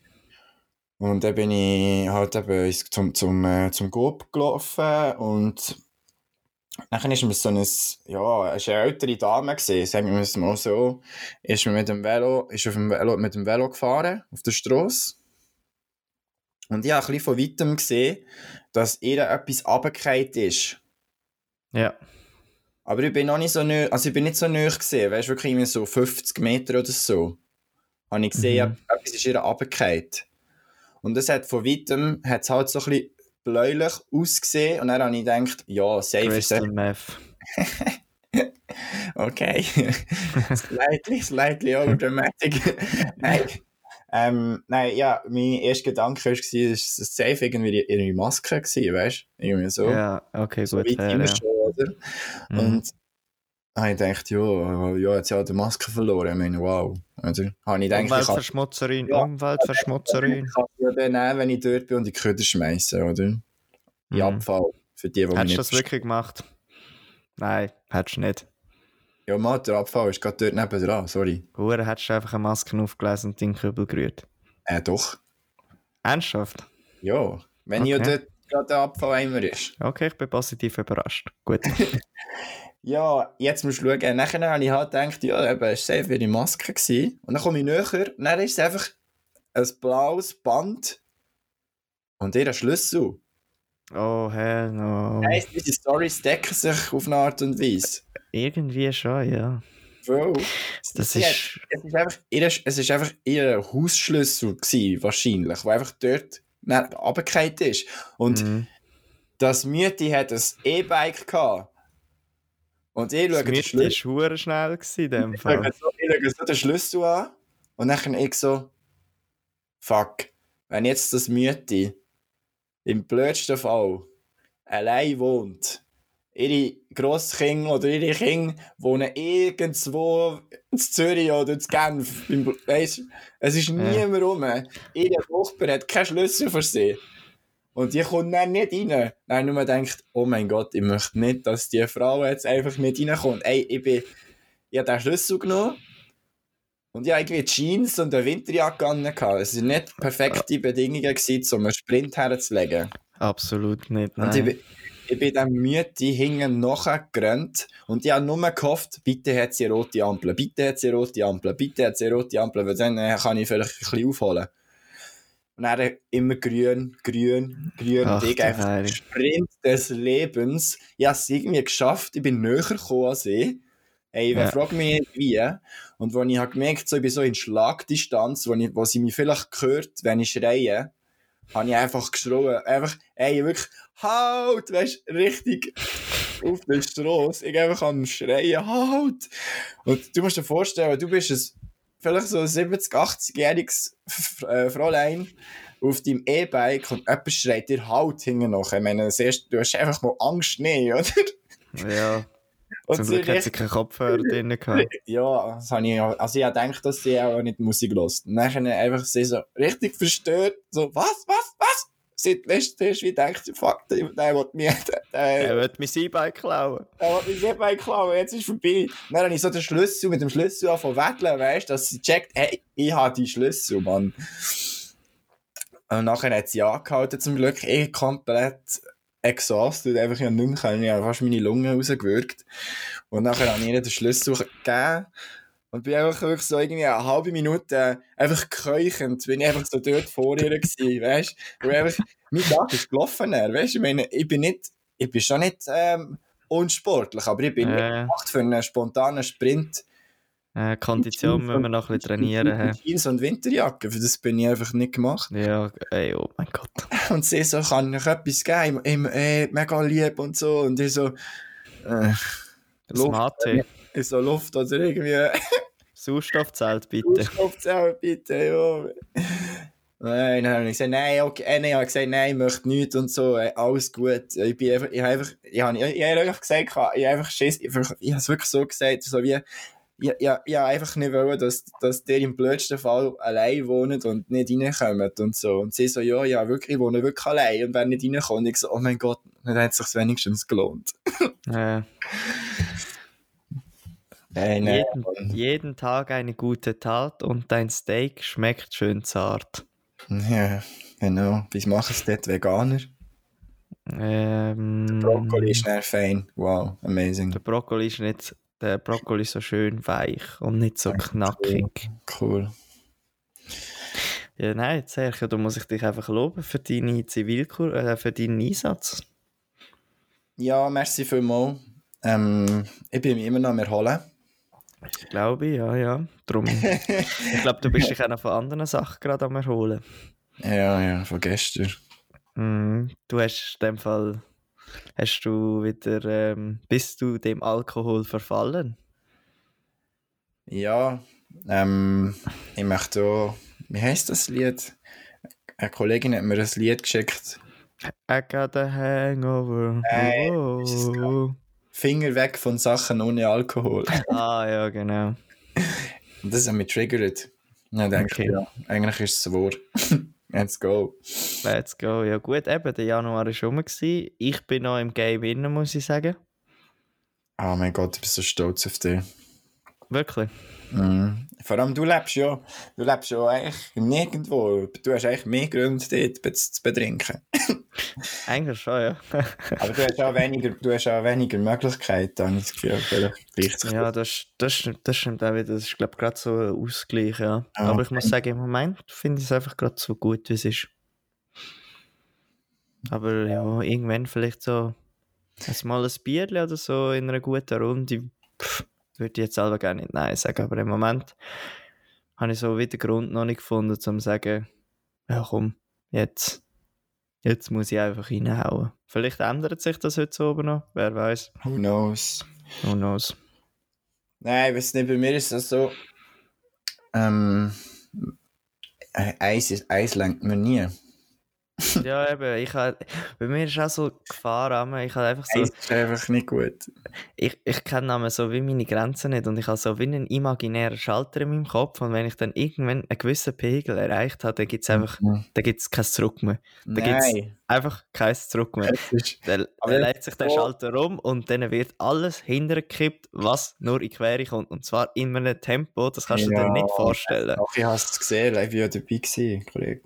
Und dann bin ich halt eben zum, zum, äh, zum Coop gelaufen und dann ist mir so ein, ja, es war eine ältere Dame, gewesen, sagen wir es mal so, ist mir mit dem Velo, ist auf dem Velo, mit dem Velo gefahren, auf der Strasse. Und ich habe ein bisschen von weitem gesehen, dass ihr etwas runtergefallen ist. Ja. Aber ich bin noch nicht so nö, also ich bin nicht so nöch gesehen, weißt du, wirklich so 50 Meter oder so. Habe ich gesehen, Mhm. etwas ist ihr runtergefallen. Und es hat von weitem, hat es halt so ein bisschen bläulich ausgesehen. Und dann habe ich gedacht, ja, safe ist Crystal Meth. Okay. slightly, slightly overdramatic. nein. Ähm, nein, ja, mein erster Gedanke war, es war safe irgendwie ihre Maske, gewesen, weißt du? Irgendwie so. Ja, okay, so gut. weit fair, immer ja. schon, oder? Mhm. Und habe ich gedacht, ja, ja, jetzt hat die Maske verloren. Ich meine, wow. Oder? Habe ich gedacht, ich kann, Umweltverschmutzerin, Ja. Umweltverschmutzerin. ich kann ja dann nehmen, wenn ich dort bin und die Köder schmeißen, oder? In Mhm. Abfall. Für die, die Hättest du das wirklich gemacht? Nein, hättest du nicht. Ja, Mann, der Abfall ist gerade dort nebenan, sorry. Hure hättest du einfach eine Maske aufgelesen und deinen Kübel gerührt. Äh, doch. Ernsthaft? Ja. Wenn ja Okay. dort gerade der Abfalleimer ist. Okay, ich bin positiv überrascht. Gut. Ja, jetzt musst du schauen. Nachher habe ich halt gedacht, ja, eben, es war safe ihre Maske. Gewesen. Und dann komme ich näher, und dann ist es einfach ein blaues Band und ihr Schlüssel. Oh, hell no. Heisst, diese Storys decken sich auf eine Art und Weise. Irgendwie schon, ja. Bro, Das ist. es ist einfach ihr, es ist einfach ihr Hausschlüssel gewesen, wahrscheinlich, der einfach dort runtergefallen ist. Und Mhm. das Miete hat ein E-Bike gehabt. Und ich schaue Das den Schlüssel. war hure schnell in dem Ich Fall. so, ich schaue so den Schlüssel an und dann ich so, fuck, wenn jetzt das Miete im blödsten Fall allein wohnt, ihre Grosskinder oder ihre Kinder wohnen irgendwo in Zürich oder in Genf, weisst, es ist niemand rum, ihr Nachbar hat keinen Schlüssel für sie. Und die kommt dann nicht rein. Dann nur denkt, oh mein Gott, ich möchte nicht, dass die Frau jetzt einfach nicht reinkommt. Ey, ich bin, ich habe den Schlüssel genommen und ich hatte Jeans und eine Winterjacke an. Es waren nicht perfekte Bedingungen, gewesen, um einen Sprint herzulegen. Absolut nicht. Nein. Ich bin dann müde hinten nachgerannt und ich habe nur gehofft, bitte hat sie eine rote Ampel, bitte hat sie eine rote Ampel, bitte hat sie eine rote Ampel, weil dann äh, kann ich vielleicht ein bisschen aufholen. Und dann immer grün, grün, grün Ach, und ich einfach Heilige. Sprint des Lebens. Ich habe es irgendwie geschafft, ich bin näher gekommen als ich. Ey, wer Ja. fragt mich wie? Und als ich habe gemerkt so, ich bin so in Schlagdistanz, wo, ich, wo sie mich vielleicht hört, wenn ich schreie, habe ich einfach geschrien. Einfach, ey, wirklich, halt! Weißt du, richtig auf der Straße. Ich einfach am Schreien, halt! Und du musst dir vorstellen, du bist ein, vielleicht so ein 70-, 80-jähriges F- äh, Fräulein auf deinem E-Bike und jemand schreit dir halt hinten noch. Ich meine, das du hast einfach mal Angst nicht, oder? Ja, Und zum sie Glück hat sie keinen Kopfhörer drin gehabt. ja, das habe ich, auch- also ich gedacht, dass sie auch nicht Musik hört. Und dann einfach sie so richtig verstört, so, was, was, was? Seit letztem wie denkt sie, fuck, der, der will mir, der, Er der, wird mein E-Bike klauen. der will mir sehr bald klauen, jetzt ist vorbei. Und dann habe ich so den Schlüssel, mit dem Schlüssel zu wedeln, weißt du, dass sie checkt, hey, ich habe die Schlüssel, Mann. Und nachher hat sie angehalten, zum Glück, ich komplett exhausted, einfach hab nicht mehr können, ich habe fast meine Lungen rausgewürgt. Und nachher habe ich ihr den Schlüssel gegeben und bin einfach wirklich so irgendwie eine halbe Minute einfach keuchend, bin ich einfach so dort vor ihr gewesen, weißt du? Weil einfach, mein Tag ist gelaufen, weißt du? Ich meine, ich bin nicht, ich bin schon nicht ähm, unsportlich, aber ich bin Äh, gemacht für einen spontanen Sprint. Äh, Kondition müssen wir noch ein bisschen trainieren. Jeans und Winterjacke, für das bin ich einfach nicht gemacht. Ja, ey, oh mein Gott. Und sie so, kann ich etwas geben? Ich, ich, äh, mega lieb und so. Und ich so, äh, Luft, ich so Luft oder irgendwie. Sauerstoffzelt, bitte. Aufzählen, bitte, ja. Nein, dann habe ich gesagt, nein, okay, äh, nein, ich habe gesagt, nein, ich möchte nichts und so, äh, alles gut. Ich bin einfach, ich habe einfach, ich habe, ich habe einfach gesagt, ich habe einfach Schiss, ich habe es wirklich so gesagt, so wie, ich, ich, ich einfach nicht wollen, dass, dass der im blödsten Fall allein wohnt und nicht reinkommt und so. Und sie so, ja, ja, wirklich, ich wohne wirklich allein und wenn nicht reinkommt, ich so, oh mein Gott, dann hat es sich wenigstens gelohnt. Äh, Nein, nein. jeden, jeden Tag eine gute Tat und dein Steak schmeckt schön zart. Ja, genau. Wie machen es dort Veganer? Ähm, Brokkoli ist nicht fein. Wow, amazing. Der Brokkoli ist nicht, der Brokkoli ist so schön weich und nicht so knackig. Cool. Ja, nein, Sergio, da muss ich dich einfach loben für deine Zivilkur, äh, für deinen Einsatz. Ja, merci vielmals. Ähm, ich bin immer noch am Erholen. Ich glaube, ja, ja. Drum. ich glaube, du bist dich auch noch von anderen Sachen gerade am erholen. Ja, ja, von gestern. Mhm. Du hast in dem Fall, hast du wieder, ähm, bist du dem Alkohol verfallen? Ja, ähm, ich möchte auch, wie heißt das Lied? Eine Kollegin hat mir ein Lied geschickt. I got a hangover. Nein, Oh. es Finger weg von Sachen ohne Alkohol. Ah, ja, genau. Das hat mich triggert. Ja, denke Okay. ich, ja, eigentlich ist es wahr. Let's go. Let's go. Ja, gut, eben, der Januar war rum. gewesen. Ich bin noch im Game innen, muss ich sagen. Oh mein Gott, ich bin so stolz auf dich. Wirklich. Mhm. Vor allem du lebst ja, du lebst ja eigentlich nirgendwo. Du hast eigentlich mehr Gründe, dort zu betrinken. Eigentlich schon, ja. Aber du hast auch weniger, du hast auch weniger Möglichkeiten, habe ich das Gefühl. Vielleicht sich ja, das, das, das stimmt auch wieder. Das ist, glaube ich, gerade so ein Ausgleich, ja. Ja. Aber ich muss sagen, im Moment finde ich es einfach gerade so gut, wie es ist. Aber ja, irgendwann vielleicht so mal ein Bierchen oder so in einer guten Runde, pff, würde ich jetzt selber gerne nicht Nein sagen. Aber im Moment habe ich so wieder Grund noch nicht gefunden, um zu sagen, ja komm, jetzt, jetzt muss ich einfach reinhauen. Vielleicht ändert sich das heute oben noch, wer weiß. Who knows? Who knows. Nein, weiß nicht, bei mir ist das so. Ähm, äh, Eis, ist- Eis lenkt mir nie. Ja, eben, ich habe, bei mir ist auch so Gefahr, ich habe einfach so, Eis ist einfach nicht gut. ich, ich kenne so wie meine Grenzen nicht und ich habe so wie einen imaginären Schalter in meinem Kopf und wenn ich dann irgendwann einen gewissen Pegel erreicht habe, dann gibt es einfach, Mhm. dann gibt's kein Zurück mehr. Da gibt's Nein. einfach kein Zurück mehr. Es ist, Dann, dann legt sich der Schalter um und dann wird alles hintergekippt, was nur in Quere kommt. Und zwar in einem Tempo, das kannst du dir nicht vorstellen. Ach, ich habe es gesehen, ich war ja dabei, gewesen, Kollege.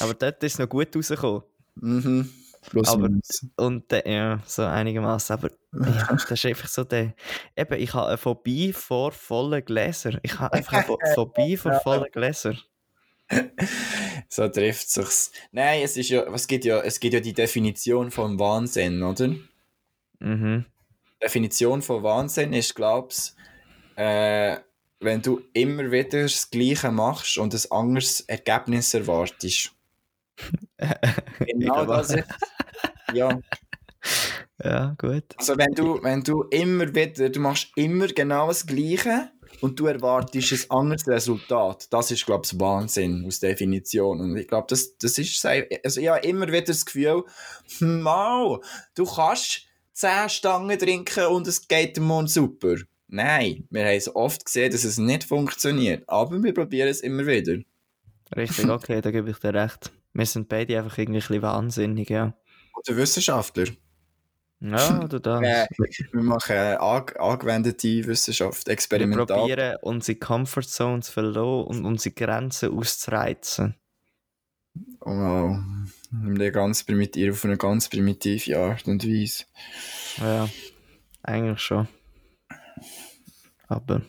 Aber dort ist es noch gut rausgekommen. Mhm. Plus Aber- minus. Und äh, ja, so einigermaßen. Aber ja, das ist einfach so der. Eben, ich habe eine Phobie vor vollen Gläsern. Ich habe einfach eine Pho- Phobie vor vollen Gläsern. So trifft sich's. Nein, es ist ja, was gibt ja, es gibt ja die Definition von Wahnsinn, oder? Mhm. Definition von Wahnsinn ist, glaub's, äh, wenn du immer wieder das Gleiche machst und ein anderes Ergebnis erwartest. genau das ist. Ja, Ja, gut. also wenn du, wenn du immer wieder, du machst immer genau das Gleiche und du erwartest ein anderes Resultat, das ist, glaube ich, Wahnsinn aus Definition. Und ich glaube, das, das ist, also ich habe immer wieder das Gefühl, wow, du kannst 10 Stangen trinken und es geht dem Mund super. Nein, wir haben es oft gesehen, dass es nicht funktioniert, aber wir probieren es immer wieder. Richtig, okay, da gebe ich dir recht. Wir sind beide einfach irgendwie ein bisschen wahnsinnig, ja. Oder Wissenschaftler. Ja, du das. Äh, wir machen ange angewendete Wissenschaft, Wir experimental. probieren, unsere Comfortzone zu verlassen und unsere Grenzen auszureizen. Oh, nimm den ganz primitiv, auf eine ganz primitive Art und Weise. Ja, eigentlich schon. Aber.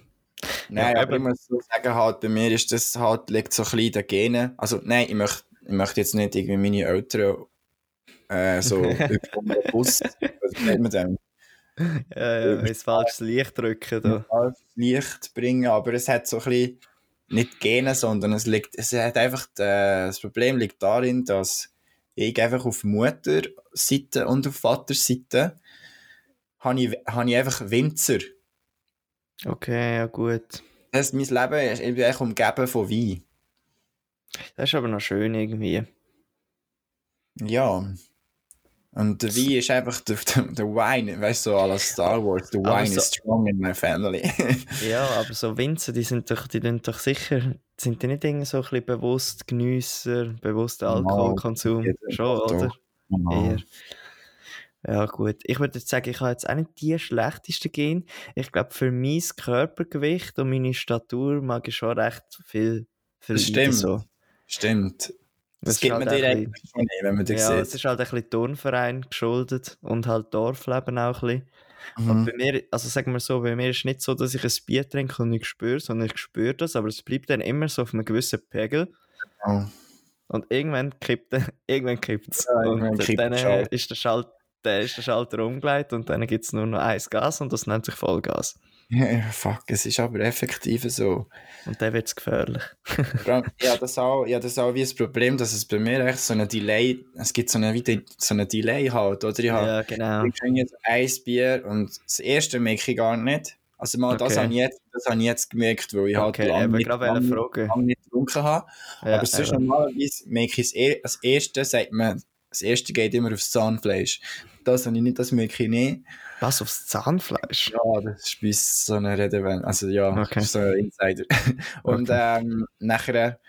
Nein, Ja, aber ich muss so sagen, halt, bei mir ist das halt, liegt so ein bisschen in den Genen. Also, nein, ich möchte, ich möchte jetzt nicht irgendwie meine Eltern äh, so über den Bus, was nennt man denn, Ja, ja, ins falsches Licht drücken. Da. Licht bringen, aber es hat so ein bisschen, nicht Genen, sondern es liegt, es hat einfach, äh, das Problem liegt darin, dass ich einfach auf Mutterseite und auf Vaterseite habe ich, habe ich einfach Winzer. Okay, ja gut. Das ist mein Leben, ich bin eigentlich umgeben von Wein. Das ist aber noch schön irgendwie. Ja. Und der Wein ist einfach der, der, der Wine, weißt du, so alles Star Wars, Aber wine so- is strong in my family. Ja, aber so Winzer, die sind doch, die tun doch sicher, sind die nicht irgendwie so ein bisschen bewusst Genüsser, bewusster Alkoholkonsum? jeder Schon, doch. oder? Eher. Ja, gut. Ich würde jetzt sagen, ich habe jetzt auch nicht die schlechtesten Gene. Ich glaube, für mein Körpergewicht und meine Statur mag ich schon recht viel Das verleiden, stimmt. So. Stimmt. Das Es gibt ist man halt dir eigentlich schon nicht, wenn man dich Ja, es sieht. ist halt ein bisschen Turnverein geschuldet und halt Dorfleben auch ein bisschen. Und Mhm. bei mir, also sagen wir so, bei mir ist nicht so, dass ich ein Bier trinke und ich spüre, sondern ich spüre das, aber es bleibt dann immer so auf einem gewissen Pegel. Oh. Und irgendwann kippt irgendwann kippt's. Ja, irgendwann und kippt dann äh, ist der Schalt dann ist der Schalter umgelegt und dann gibt es nur noch eins Gas und das nennt sich Vollgas. Ja, fuck, es ist aber effektiv so. Und dann wird es gefährlich. ja, das auch, ja, das auch wie das Problem, dass es bei mir echt so eine Delay, es gibt so eine, wie so eine Delay halt, oder? Ich habe, Ja, genau. ich trinke jetzt ein Bier und das erste merke ich gar nicht. Also mal, das Okay. habe ich jetzt, das habe ich jetzt gemerkt, weil ich halt Okay, lange eben nicht, gerade lange, lange nicht getrunken habe. Ja, aber sonst eben. normalerweise merke ich es eh, als erste sagt man, das erste geht immer aufs Zahnfleisch. Das habe ich nicht, das merke ich nicht. Was aufs Zahnfleisch? Ja, das ist bei uns so eine Redewendung. Also ja, Okay. das ist so ein Insider. Und ähm, nachher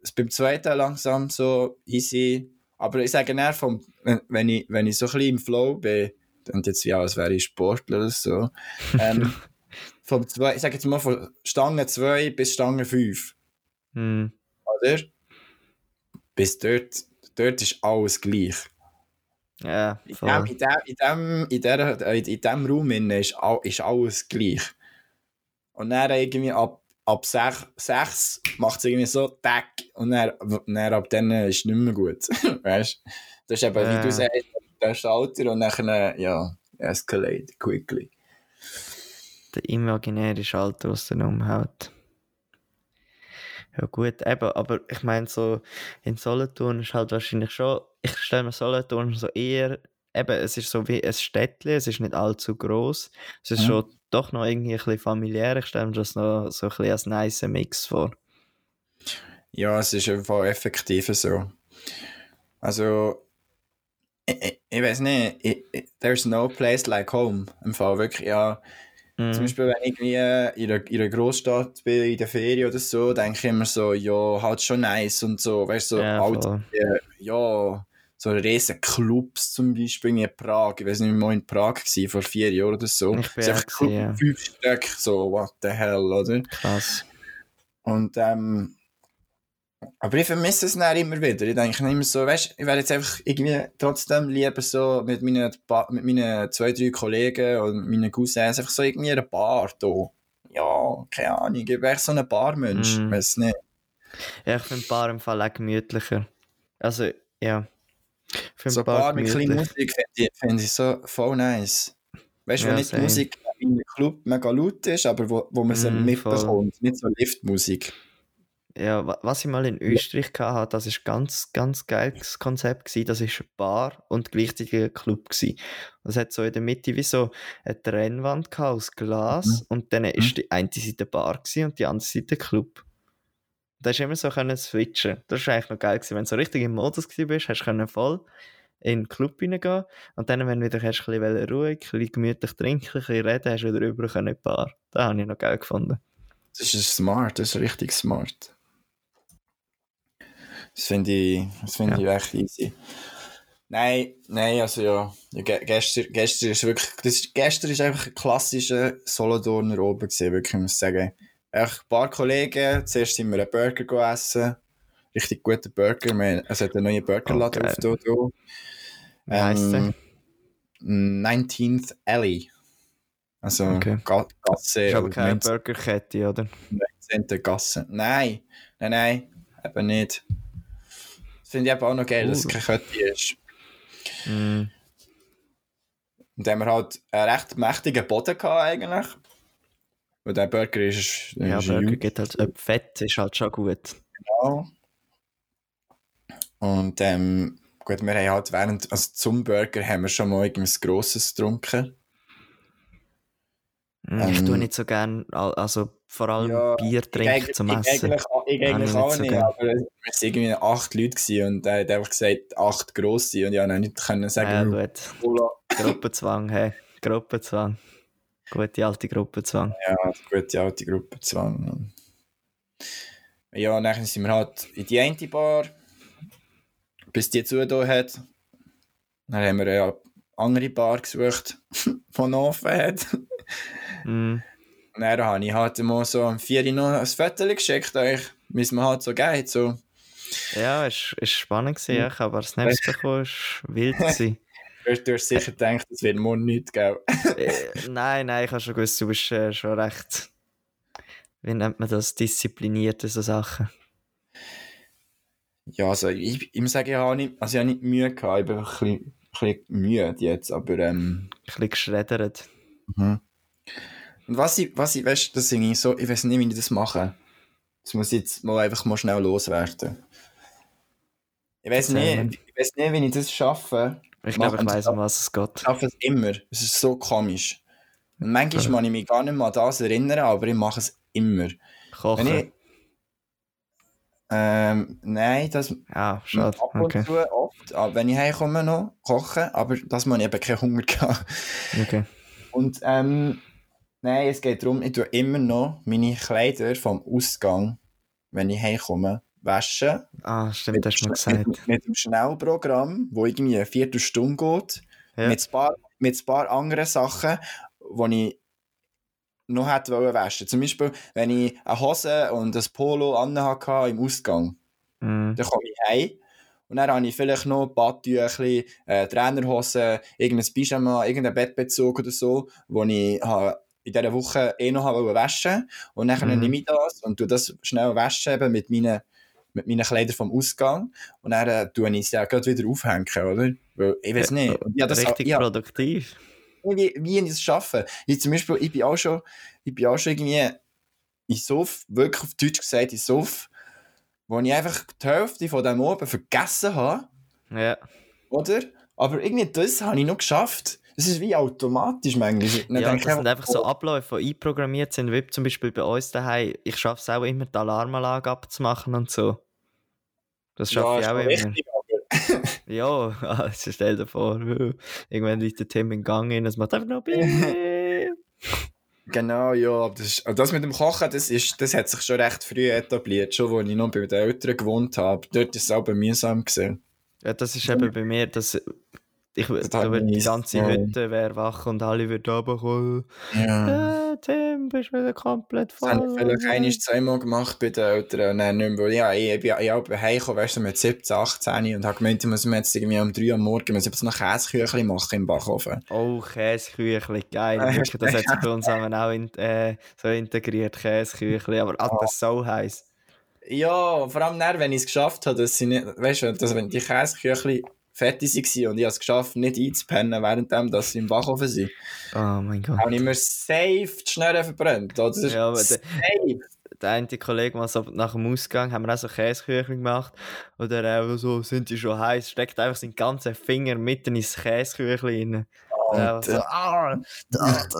ist beim zweiten langsam so easy. Aber ich sage eher, vom, wenn, ich, wenn ich so ein bisschen im Flow bin, und jetzt wie auch, als wäre ich Sportler oder so, ähm, vom zwei, ich sage jetzt mal von Stange 2 bis Stange 5, Hm. oder? Bis dort, dort ist alles gleich. Ja, In dem, in dem, in dem, in der, in dem Raum ist, all, ist alles gleich. Und dann irgendwie ab, ab 6, 6 macht es irgendwie so tack und dann, dann ab dann ist es nicht mehr gut. weißt du? Das ist eben, Ja. wie du sagst, der Schalter und dann, ja, escalate quickly. Der imaginäre Schalter, was dann umhaut. Ja gut, eben, aber ich meine so, in Solothurn ist halt wahrscheinlich schon, ich stelle mir Solothurn so eher, eben, es ist so wie ein Städtchen, es ist nicht allzu groß, es ist Mhm. schon doch noch irgendwie ein bisschen familiär, ich stelle mir das noch so ein bisschen als nice Mix vor. Ja, es ist einfach effektiv so. Also, ich, ich, ich weiß nicht, ich, ich, there's no place like home. Im Fall wirklich, ja. Mhm. Zum Beispiel, wenn ich irgendwie in einer, in einer Großstadt bin, in der Ferien oder so, denke ich immer so, ja, halt schon nice und so, weißt du, so Ja, alte, voll. äh, ja, so riesen Clubs zum Beispiel in Prag. Ich weiß nicht, ich war mal in Prag gewesen, vor vier Jahren oder so. Ich bin einfach Club, ja. fünf Stück, so, what the hell, oder? Krass. Und, ähm, aber ich vermisse es dann immer wieder. Ich denke immer so, weißt ich wäre jetzt einfach irgendwie trotzdem lieber so mit meinen, mit meinen zwei, drei Kollegen und meinen Cousins einfach so irgendwie eine Bar da. Ja, keine Ahnung, ich echt so ein Barmensch. Mm. Weiß nicht. Ja, ich finde Bar im Fall auch gemütlicher. Also, ja. Finde So Bar mit kleiner Musik finde ich, find ich so voll nice. Weißt du, Ja, wo nicht die. Musik in einem Club mega laut ist, aber wo, wo man sie Mm, mitbekommt. Nicht so Liftmusik. Ja, wa- was ich mal in Österreich hatte, das ist ganz, ganz geiles Konzept gewesen. Das ist eine Bar und gleichzeitig ein Club gewesen. Das hat so in der Mitte wie so eine Trennwand aus Glas und dann ist die eine Seite Bar gewesen und die andere Seite Club. Da hast du immer so können switchen. Das war eigentlich noch geil gewesen. Wenn du so richtig im Modus gewesen bist, hast du können voll in den Club reingehen und dann, wenn du wieder hast, ein bisschen ruhig, ein bisschen gemütlich trinken, ein bisschen reden, hast du wieder in die Bar. Das habe ich noch geil gefunden. Das ist smart, das ist richtig smart. Das finde ich, das finde ich echt easy. Nein, nein, also ja, ja ge gestern, gestern ist wirklich, das ist, gestern ist einfach ein klassischer Solothurner oben gewesen, wirklich, muss ich sagen. Echt ein paar Kollegen, zuerst sind wir einen Burger gegessen, richtig guter Burger, wir, es hat einen neuen Burgerladen Oh, auf da. Wie heisst der? 19th Alley. Also, Okay. Ga Gasse, Ist aber keine 19. Burgerkette, oder? 19. Gasse. Nein, nein, nein, eben nicht. Finde ich eben auch noch geil, dass es keine Kette ist. Mm. Und dann haben wir halt einen recht mächtigen Boden gehabt eigentlich. Weil der Burger ist, Ja, ist Burger geht halt, ob Fett ist halt schon gut. genau. Und ähm, gut, wir haben halt während, also zum Burger haben wir schon mal irgendwas Grosses getrunken. Mm, Ich Ähm, tue nicht so gern, al- also vor allem Ja, Bier trinken zum Essen. Eigentlich, ich eigentlich ich auch nicht so aber es waren irgendwie acht Leute gewesen und er hat einfach gesagt, acht grosse und ich konnte nicht können Ja, sagen, gut. Cola. Gruppenzwang, hey. Gruppenzwang. Gute alte Gruppenzwang. Ja, gute alte Gruppenzwang. Ja, und dann sind wir halt in die eine Bar, bis die zugetan hat. Dann haben wir eine andere Bar gesucht, die noch offen hat. Mm. Und dann habe ich halt mal so am 4 Uhr noch ein Foto geschickt, euch, wie es mir halt so geht. So. Ja, es war spannend. Gewesen, ja. Habe aber Snaps bekommen, war wild. gewesen. Du hast sicher gedacht, es wird morgen nichts, gell? äh, nein, nein, ich habe schon gewusst, du bist äh, schon recht. Wie nennt man das? Diszipliniert, so Sachen. Ja, also ich, ich muss sagen, ich habe nicht, also ich habe nicht Mühe gehabt. Ich bin ein bisschen bisschen müde jetzt, aber ähm, Ein bisschen geschreddert. mhm. Und was ich, was ich, weißt, das irgendwie so, ich weiß nicht, wie ich das mache. Das muss ich jetzt mal einfach mal schnell loswerden. Ich weiß nicht, ich weiß nicht, wie ich das schaffe. Ich glaube, ich Sie um was es geht. Ich schaffe es immer. Es ist so komisch. Und manchmal kann ich mich gar nicht mehr an das erinnern, aber ich mache es immer. Wenn Kochen. ich, ähm, nein, das Ja, schade. ab und Okay. zu oft. Aber wenn ich heimkomme noch, kochen, aber das muss ich eben keinen Hunger gehabt. okay. Und ähm, nein, es geht darum, ich tue immer noch meine Kleider vom Ausgang, wenn ich heimkomme, waschen. Ah, stimmt, das hast du mir Mit, gesagt. mit, mit dem Schnellprogramm, wo irgendwie eine Viertelstunde geht. Ja. Mit, ein paar, mit ein paar anderen Sachen, die ich noch hätte wollen waschen. Zum Beispiel, wenn ich eine Hose und ein Polo anhatte im Ausgang. Mm. Dann komme ich heim und dann habe ich vielleicht noch Badtüchli, äh, Trainerhosen, irgendein Pyjama, irgendeinen Bettbezug oder so, wo ich ha, in dieser Woche eh noch waschen Und dann Mhm. nehme ich das und tue das schnell waschen eben mit meinen, mit meinen Kleidern vom Ausgang. Und dann äh, tue ich sie ja gerade wieder aufhängen, oder? Weil, ich weiß nicht. Ja, das, Richtig ja, produktiv. wie, wie ich das schaffe. Ich zum Beispiel, ich bin auch schon, ich bin auch schon irgendwie in Sof, wirklich auf Deutsch gesagt, in Sof, wo ich einfach die Hälfte von dem oben vergessen habe, Ja. oder? Aber irgendwie das habe ich noch geschafft. Es ist wie automatisch manchmal. Dann Ja, denke das ich sind einfach so Abläufe, die einprogrammiert sind, wie zum Beispiel bei uns daheim. Ich schaffe es auch immer, die Alarmanlage abzumachen und so. Das schaffe ich ist auch immer. richtig, Ja, also stell dir vor, irgendwann liegt der Tim in Gang in, es macht einfach noch Bing. Genau, ja. aber Das, das mit dem Kochen, das, ist, das hat sich schon recht früh etabliert, schon als ich noch bei den Eltern gewohnt habe. Dort ist es auch mühsam gesehen. Ja, das ist eben bei mir, dass ich, da wird die ganze so- Hütte wäre wach und alle würden runterkommen. Ja. Äh, Tim, bist wieder komplett Das voll. habe ich vielleicht einmal, zweimal gemacht bei den Eltern und dann nicht mehr, ja, ich, ich bin auch heimgekommen, weißt du, mit 17, 18 und habe gemeint, ich muss mir jetzt irgendwie um 3 Uhr am Morgen muss ich jetzt noch Käseküchli machen im Backofen. Oh, Käseküchli, geil. Wirklich, das hat sich bei uns auch in, äh, so integriert, Käseküchli. Aber ah, das ist so heiß. Ja, vor allem dann, wenn ich es geschafft habe, dass sie nicht, weißt du, dass wenn die Käseküchli fertig waren und ich habe es geschafft, nicht einzupennen, währenddem, dass sie im Backofen sind, Oh mein Gott. habe ich mir safe die Schnurren verbrannt. Oder? Ja, aber der- safe. Der eine Kollege, mal so nach dem Ausgang, haben wir auch so Käseküchli gemacht. Oder er so, sind die schon heiß, steckt einfach seinen ganzen Finger mitten ins Käseküchli rein. Und er so, ah, das ist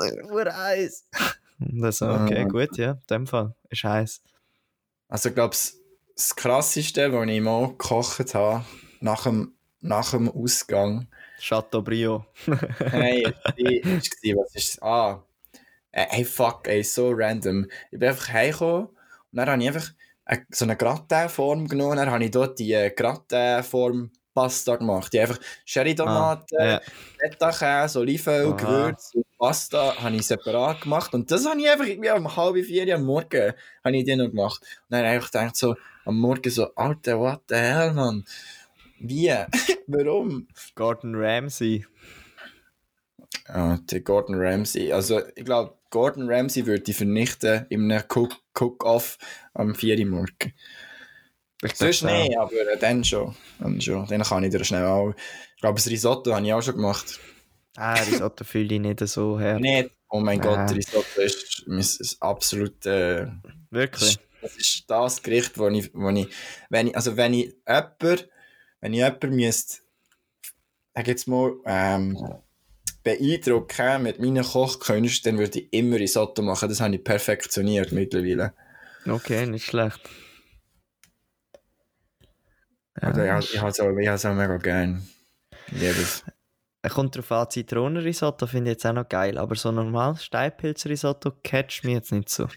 heiß. Und er so, okay, Ah. gut, ja, in dem Fall ist heiß. Also ich glaube, das Krasseste, was ich mal gekocht habe, nach dem, nach dem Ausgang, Chateaubriand. Hey, ich was ist Ah, äh, hey, fuck, ey, so random. Ich bin einfach heimgekommen und dann habe ich einfach so eine Gratin-Form genommen. Dann habe ich dort die äh, Gratin-Form Pasta gemacht. Die einfach Sherry-Tomaten, Ja. Feta-Käse, Olivenöl, Aha. Gewürz und Pasta habe ich separat gemacht. Und das habe ich einfach irgendwie um halb vier am Morgen habe ich die noch gemacht. Und dann habe ich einfach gedacht so, am Morgen so, Alter, what the hell, Mann? Wie? Warum? Gordon Ramsay. Ja, der Gordon Ramsay. Also, ich glaube, Gordon Ramsay würde die vernichten in einem Cook- Cook-Off am 4 Uhr morgen. Ich Sonst nicht, aber äh, dann schon. Dann schon. Dann kann ich dir schnell auch. Ich glaube, das Risotto habe ich auch schon gemacht. Ah, Risotto fühle ich nicht so her. Nicht. Oh mein Ah. Gott, Risotto ist mein absolut. Äh, Wirklich? das ist das Gericht, wo ich, wo ich, wenn ich. Also, wenn ich jemand. Wenn ich jemand müsste. Sag jetzt mal. Ähm, beeindrucken mit meinen Kochkünsten, dann würde ich immer Risotto machen. Das habe ich perfektioniert mittlerweile. Okay, nicht schlecht. Also, Ja, ich, ich habe es auch, auch mega gern. Ich liebe es. Es kommt drauf an, Zitronenrisotto finde ich jetzt auch noch geil, aber so normal Steinpilzrisotto catcht mich jetzt nicht so.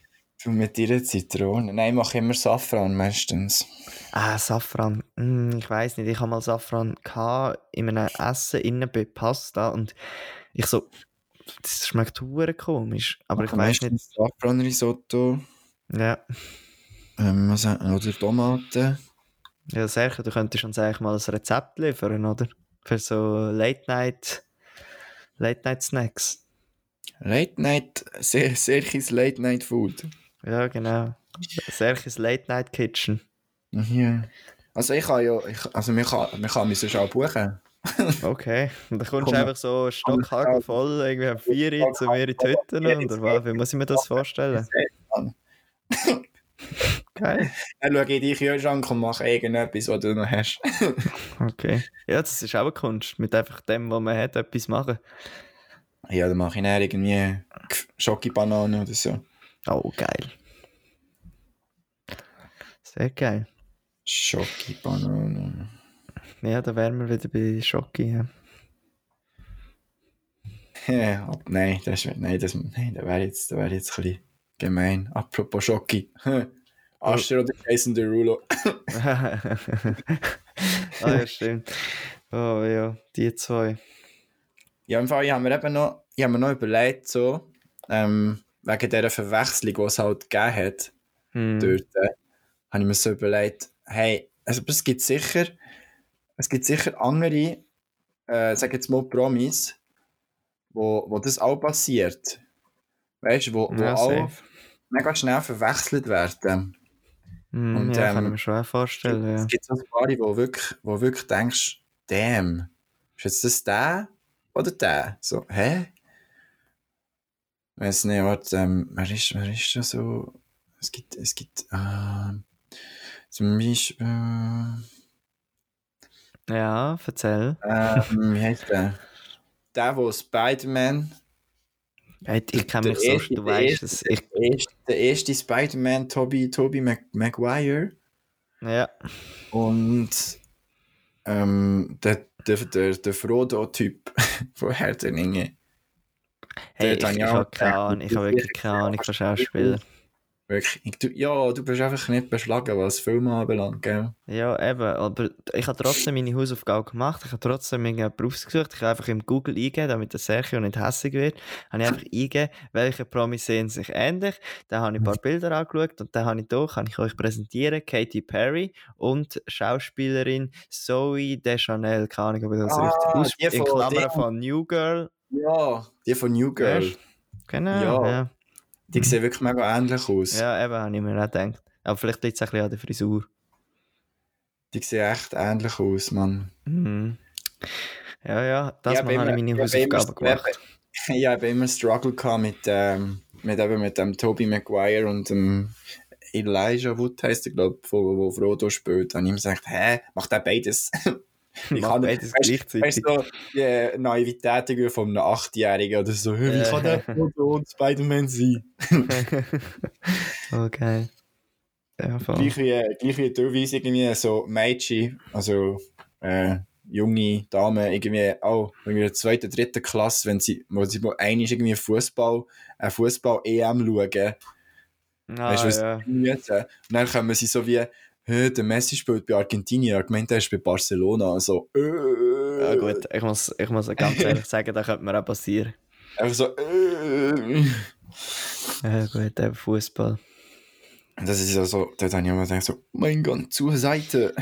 Du mit deiner Zitrone. Nein, ich mache immer Safran meistens. Ah, Safran. Hm, ich weiß nicht, ich habe mal Safran gehabt in einem Essen innen bei Pasta und ich so, das schmeckt hure komisch, aber ich weiß nicht. Safran-Risotto. Ja, Ähm, was, oder Tomaten. ja Sergio, du könntest uns eigentlich mal ein Rezept liefern, oder? Für so Late Night, Late Night Snacks. Late Night, sehr, sehr Late Night Food. Ja, genau. Sergis Late Night Kitchen. Ja. Also ich kann ja, ich, also wir kann, wir kann mich sonst auch buchen. Okay. Und dann kommst Komm, du einfach so stockhagen voll, irgendwie am 4 Uhr zu mir in die Hütte, oder was? Wie muss ich mir das vorstellen? Geil. Dann schaue ich in deinen Kühlschrank und mache irgendetwas, was du noch hast. Okay. Ja, das ist auch eine Kunst, mit einfach dem, was man hat, etwas machen. ja, dann mache ich dann irgendwie Schokibananen oder so. Oh, geil. Sehr geil. Schokibananen. Ja, da wären wir wieder bei Schocki. Ja. Ja, ab- nein, das, nein, das, nein, das wäre jetzt, das wär jetzt ein bisschen gemein. Apropos Schoki. Ascher oder Jason Derulo. ah, ja, stimmt. Oh ja, die zwei. Ja, im Fall, ich habe mir eben noch, ich habe mir noch überlegt, so, ähm, wegen dieser Verwechslung, die es halt gegeben hat, Hm. dort, äh, habe ich mir so überlegt, hey, also es gibt sicher, es gibt sicher andere, äh, sag jetzt mal Promis, wo, wo das auch passiert. Weißt du, wo, wo Ja, auch mega schnell verwechselt werden. Hm, Und, ja, kann ähm, ich mir schon vorstellen. Ja. Es gibt so ein paar, wo wirklich, wo wirklich denkst, damn, ist jetzt das der oder der? So, hä? Weiß nicht, warte, ähm, wer ist, wer ist da so? Es gibt, es gibt, ähm, zum Beispiel, ja, erzähl. ähm, wie heißt der? Der, wo Spider-Man, ich kenne mich so, du der weißt erste- es. Der erste, erste Spider-Man, Tobey, Tobey Mag Maguire ja, und ähm, der, der, der, der Frodo-Typ von Herr der Ringe. Hey, ich, ich, habe keine Ahnung, ich habe wirklich keine Ahnung von Schauspielern. Wirklich, du, ja, du bist einfach nicht beschlagen, was Filme anbelangt, gell? Ja, eben, aber ich habe trotzdem meine Hausaufgabe gemacht. Ich habe trotzdem irgendjemanden ausgesucht. Ich habe einfach im Google eingegeben, damit der Sergio nicht hässlich wird. Habe ich einfach eingegeben, welche Promis sehen sich ähnlich. Dann habe ich ein paar Bilder angeschaut und dann habe ich hier, kann ich euch präsentieren, Katy Perry und Schauspielerin Zoe Deschanel. Keine Ahnung, ob ich das Ah, richtig aus... die In Klammern von New Girl. Ja, die von New Girl. Weißt Genau, Ja. ja. Die sehen wirklich mega ähnlich aus. Ja, eben, habe ich mir auch gedacht. Aber vielleicht liegt es ein bisschen an der Frisur. Die sehen echt ähnlich aus, Mann. Mhm. Ja, ja, das Ich Mal habe habe ich meine ich habe immer- Hausaufgaben gemacht. Ich habe immer Struggle gehabt mit, ähm, mit, eben mit dem Tobey Maguire und dem Elijah Wood heisst er, glaube ich, wo, wo Frodo spielt. Habe ich ihm gesagt, hä, macht er beides? Ich Mach kann beides weißt- gleichzeitig. Weißt du, so, die Naivität irgendwie von einem Achtjährigen oder so, wie Ja. kann der und Spider-Man sein? okay. Ja, voll. Gleich wie, gleich wie teilweise irgendwie so Mädchen, also äh, junge Damen, irgendwie auch in der zweiten, dritten Klasse, wenn sie, wo sie mal einmal irgendwie Fußball, eine Fußball-EM schauen, Ah, weißt du, was ja. Und dann kommen sie so wie, «Hä, der Messi spielt bei Argentinien, ich meinte, er ist bei Barcelona, also, äh, ja, gut, ich muss, ich muss ganz ehrlich sagen, das könnte mir auch passieren. Einfach so, äh. Ja, gut, eben Fußball. Das ist ja so, dort habe ich immer gedacht, so, mein Gott, zur Seite.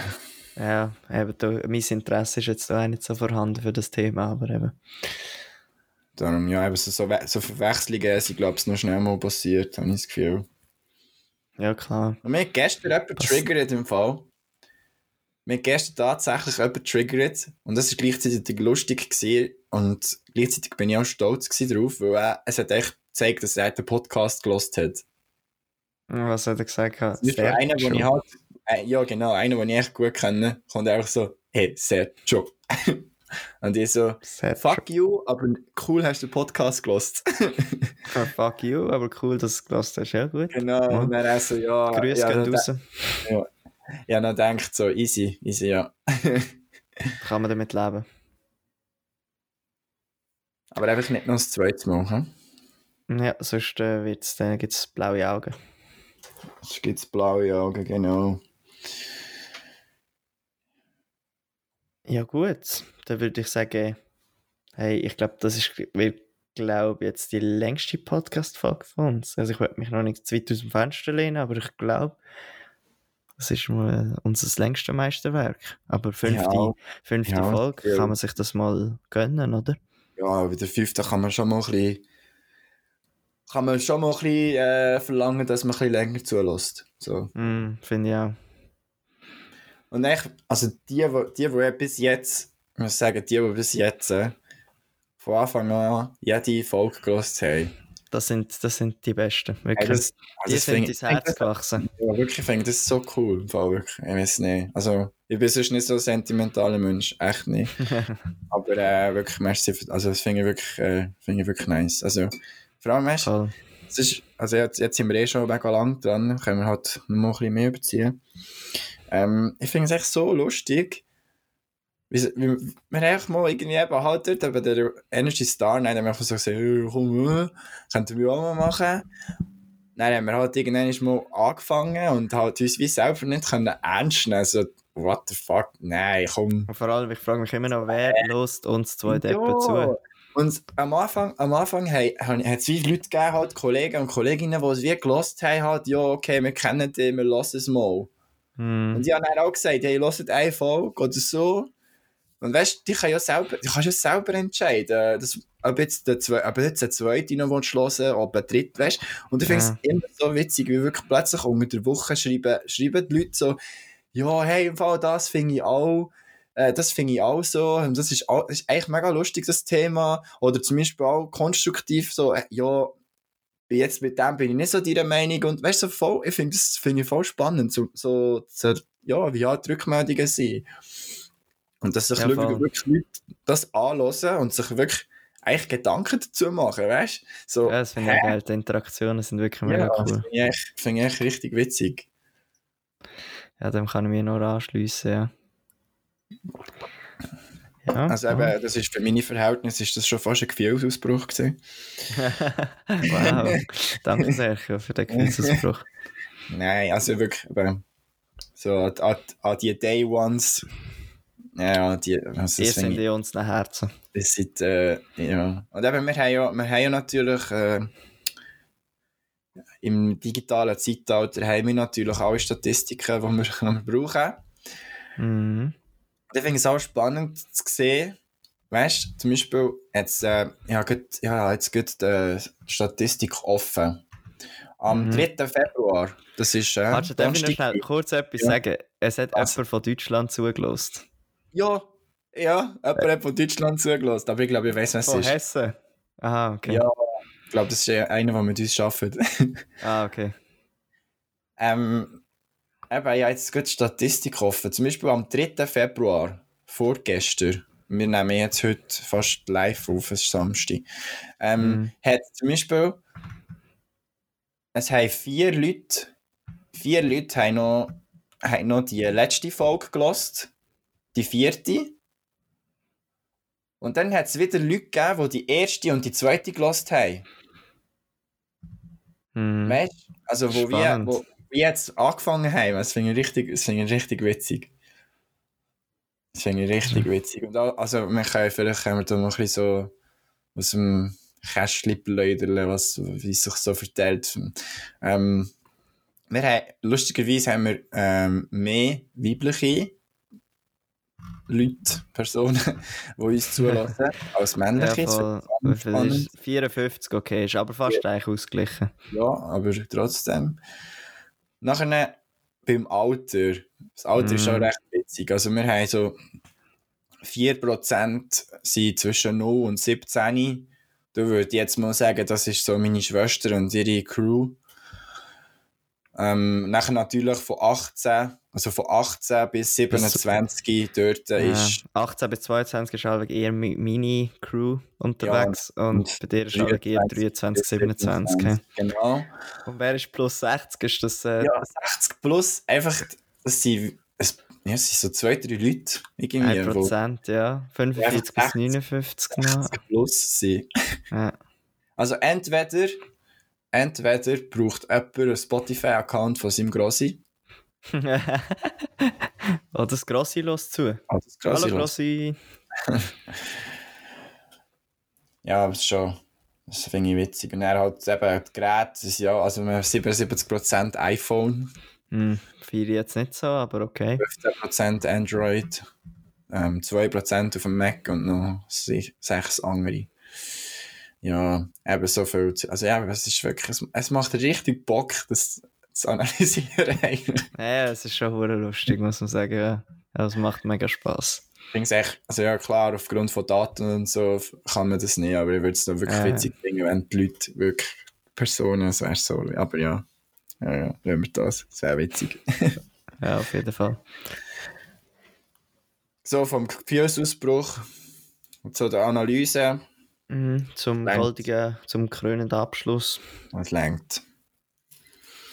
Ja, eben, da, mein Interesse ist jetzt da auch nicht so vorhanden für das Thema, aber eben. Darum, ja, eben so, so, so Verwechslungen sind, glaube ich, noch schnell mal passiert, habe ich das Gefühl. Ja, klar. Und mir hat gestern jemand triggert im Fall. Mir hat gestern tatsächlich jemand triggert und das war gleichzeitig lustig gewesen und gleichzeitig bin ich auch stolz drauf, weil er, es hat echt gezeigt, dass er den Podcast gelost hat. Was hat er gesagt? Das ist einer, den ich halt, äh, ja genau, einer, den ich echt gut kenne, kommt einfach so, hey, Sergio. und ich so, Sergio. fuck you, aber cool hast du den Podcast gelost. Ah, Fuck you, aber cool, dass du es gelassen hast. Ja, gut. genau, Ja. und dann er so, ja, Grüße ja, gehen raus. Ja, dann denkt so, easy, easy, ja. Kann man damit leben. Aber einfach nicht noch das zweite Mal, hm? Ja, sonst äh, wird's, dann gibt es blaue Augen. Es gibt blaue Augen, genau. Ja, gut. Dann würde ich sagen, hey, ich glaube, das ist, wird, glaube jetzt die längste Podcast-Folge von uns. Also, ich würde mich noch nicht zu weit aus dem Fenster lehnen, aber ich glaube, das ist mal unser längstes Meisterwerk. Aber fünfte, Ja. fünfte Ja, Folge, ja. kann man sich das mal gönnen, oder? Ja, bei der fünften kann man schon mal ein bisschen, kann man schon mal ein bisschen äh, verlangen, dass man ein bisschen länger zulässt. So. Mm, Finde ich auch. Und echt, also die, wo- die, die bis jetzt ich muss sagen, die, die bis jetzt äh, von Anfang an jede Folge gelost haben, Das sind, das sind die Besten, Hey, wirklich. das, die das sind find- ins ich find Herz gewachsen. Ja, wirklich, ich finde das so cool. Im Fall, wirklich. Ich weiß nicht. Also, ich bin sonst nicht so ein sentimentaler Mensch. Echt nicht. Aber äh, wirklich, merci. Also, das finde ich, wirklich, äh, finde ich wirklich nice. Also, vor allem, weißt es ist, also jetzt, jetzt sind wir eh schon mega lang dran. Können wir halt noch ein bisschen mehr überziehen. Ähm, ich finde es echt so lustig. wie- wie- Wir einfach mal irgendwie eben halt dort bei der Energy Star, dann haben wir einfach so gesagt, hey, komm, äh, könnten wir auch mal machen. Dann haben wir halt irgendwann mal angefangen und halt uns wie selber nicht können ernst nehmen. So, what the fuck, nein, komm. Und vor allem, ich frage mich immer noch, wer lost uns zwei Deppen Ja. zu? Und am Anfang, am Anfang hat es wie Leute gegeben, halt Kollegen und Kolleginnen, die es wie gelost haben, halt, ja, okay, wir kennen die, wir lassen es mal. Hm. Und ich habe dann auch gesagt, hey, hört eine Folge oder so. Und weißt du, die kann ja selber, die kannst ja selber entscheiden, dass, ob, jetzt der, zwe- ob jetzt der zweite noch willst hören ob der dritte, weißt. Und ich finde es Ja. immer so witzig, wie wirklich plötzlich unter der Woche schreiben, schreiben die Leute so, ja, hey, im Fall das finde ich auch, äh, das finde ich auch so, und das ist, auch, das ist eigentlich mega lustig, das Thema. Oder zum Beispiel auch konstruktiv so, äh, ja, jetzt mit dem bin ich nicht so deiner Meinung und weißt du, so voll, ich finde das finde ich voll spannend, so, so, so ja, wie halt die Rückmeldungen sind. Und dass sich Ja, Leute wirklich Leute das anhören und sich wirklich eigentlich Gedanken dazu machen, weißt du? So, Ja, das finde ich geil. Die Interaktionen sind wirklich mega ja, das cool. finde ich, echt- finde ich echt richtig witzig. Ja, dem kann ich mich nur anschliessen, ja. Ja, Also ja. eben, das ist für meine Verhältnisse ist das schon fast ein Gefühlsausbruch gewesen. wow. Danke sehr für den Gefühlsausbruch. Nein, also wirklich, so an, an, an die Day Ones, ja, die, also Ihr sind in uns nach Herzen. Das sind, äh, ja. Und eben, wir haben ja, wir haben ja natürlich, äh, im digitalen Zeitalter haben wir natürlich alle Statistiken, die wir, die wir brauchen. Mhm. Ich finde es auch spannend zu sehen, weißt du, zum Beispiel, jetzt, äh, ich habe grad- habe jetzt gerade die Statistik offen. Am Mhm. 3. Februar, das ist, äh, Warte, darf ich noch kurz etwas Ja. sagen? Es hat Was? jemand von Deutschland zugelost. Ja, ja, jemand hat von Deutschland zugelassen, aber ich glaube, ich weiß, was es Von ist. Hessen? Aha, okay. Ja. Ich glaube, das ist einer, der mit uns arbeitet. Ah, okay. Ähm, eben, ich habe jetzt gerade die Statistik offen. Zum Beispiel am 3. Februar, vorgestern, wir nehmen jetzt heute fast live auf, es ist Samstag, ähm, Mhm. hat zum Beispiel, es haben vier Leute, vier Leute haben noch, haben noch die letzte Folge gelost, die vierte. Und dann hat es wieder Leute gegeben, die die erste und die zweite gelost haben. Mhm. Weißt du? Also, wo wir, Spannend. wo wir jetzt angefangen haben, das finde ich richtig, das finde ich richtig witzig. Das finde ich richtig witzig. Und auch, also, wir können, vielleicht können wir da noch ein bisschen so aus dem Kästchen pläudern, was, wie es sich so verteilt. Ähm, wir haben, lustigerweise haben wir ähm, mehr weibliche Leute, Personen, die uns zulassen, als Ja, männliche. Das voll. finde ich Wie viel ist 54, okay, ist aber fast eigentlich ausgeglichen. Ja, aber trotzdem. Nachher beim Alter. Das Alter ist schon Mhm. recht witzig. Also wir haben so 4% sind zwischen 0 und 17. Da würde ich jetzt mal sagen, das ist so meine Schwester und ihre Crew. Ähm, nachher natürlich von 18, also von 18 bis 27 dort Ja, ist 18 bis 22 ist halt eher mi- meine Crew unterwegs und, und bei dir ist halt eher 23, 27. okay. Genau. Und wer ist plus 60? Ist das äh, Ja, 60 plus, einfach, das sind, es, ja, es sind so zwei, drei Leute, irgendwie, 1%, ja. 45 bis 60. 59 die noch. 60 plus sind. Ja. Also entweder, entweder braucht jemand einen Spotify-Account von seinem Grossi. oh, das Grossi los zu. Ah, das Grossi Hallo. Grossi. Ja, das ist schon, das finde ich witzig. Und er hat eben die Geräte, ja, also wir haben 77% iPhone, Hm, feiere jetzt nicht so, aber okay. 15% Android, ähm, 2% auf dem Mac und noch se- sechs andere. Ja, eben so viel. zu- Also ja, es ist wirklich, es, es macht richtig Bock, das zu analysieren. Ja, es ist schon hure lustig, muss man sagen. Ja. Es macht mega Spaß. echt, also ja klar, aufgrund von Daten und so kann man das nicht, aber ich würde es dann wirklich Äh. witzig finden, wenn die Leute wirklich Personen, das wäre so, aber ja, ja, ja, nehmen wir das, sehr witzig. Ja, auf jeden Fall. So, vom Gefühlsausbruch zu der Analyse, Mhm, zum Längt. goldigen, zum krönenden Abschluss. was lenkt.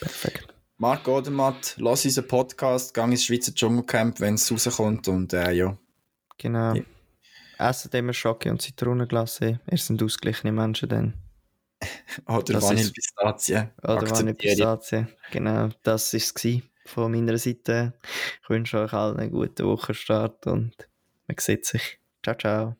Perfekt. Marc Odermatt, lass unseren Podcast, gang ins Schweizer Dschungelcamp, wenn es rauskommt und äh, ja, Genau. Ja. Essen immer Schocke und Zitronenglace. Ihr sind ausgeglichene Menschen dann. oder Das ist- Vanillepistazien. Oder Akzeptiere ich. Vanillepistazie. Genau, das war es von meiner Seite. Ich wünsche euch allen einen guten Wochenstart und man sieht sich. Ciao, ciao.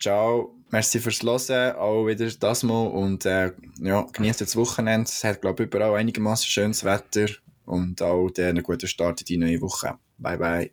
Ciao, merci fürs Hören, auch wieder das Mal und äh, ja, genießt das Wochenende. Es hat, glaube ich, überall einigermaßen schönes Wetter und auch einen guten Start in die neue Woche. Bye, bye.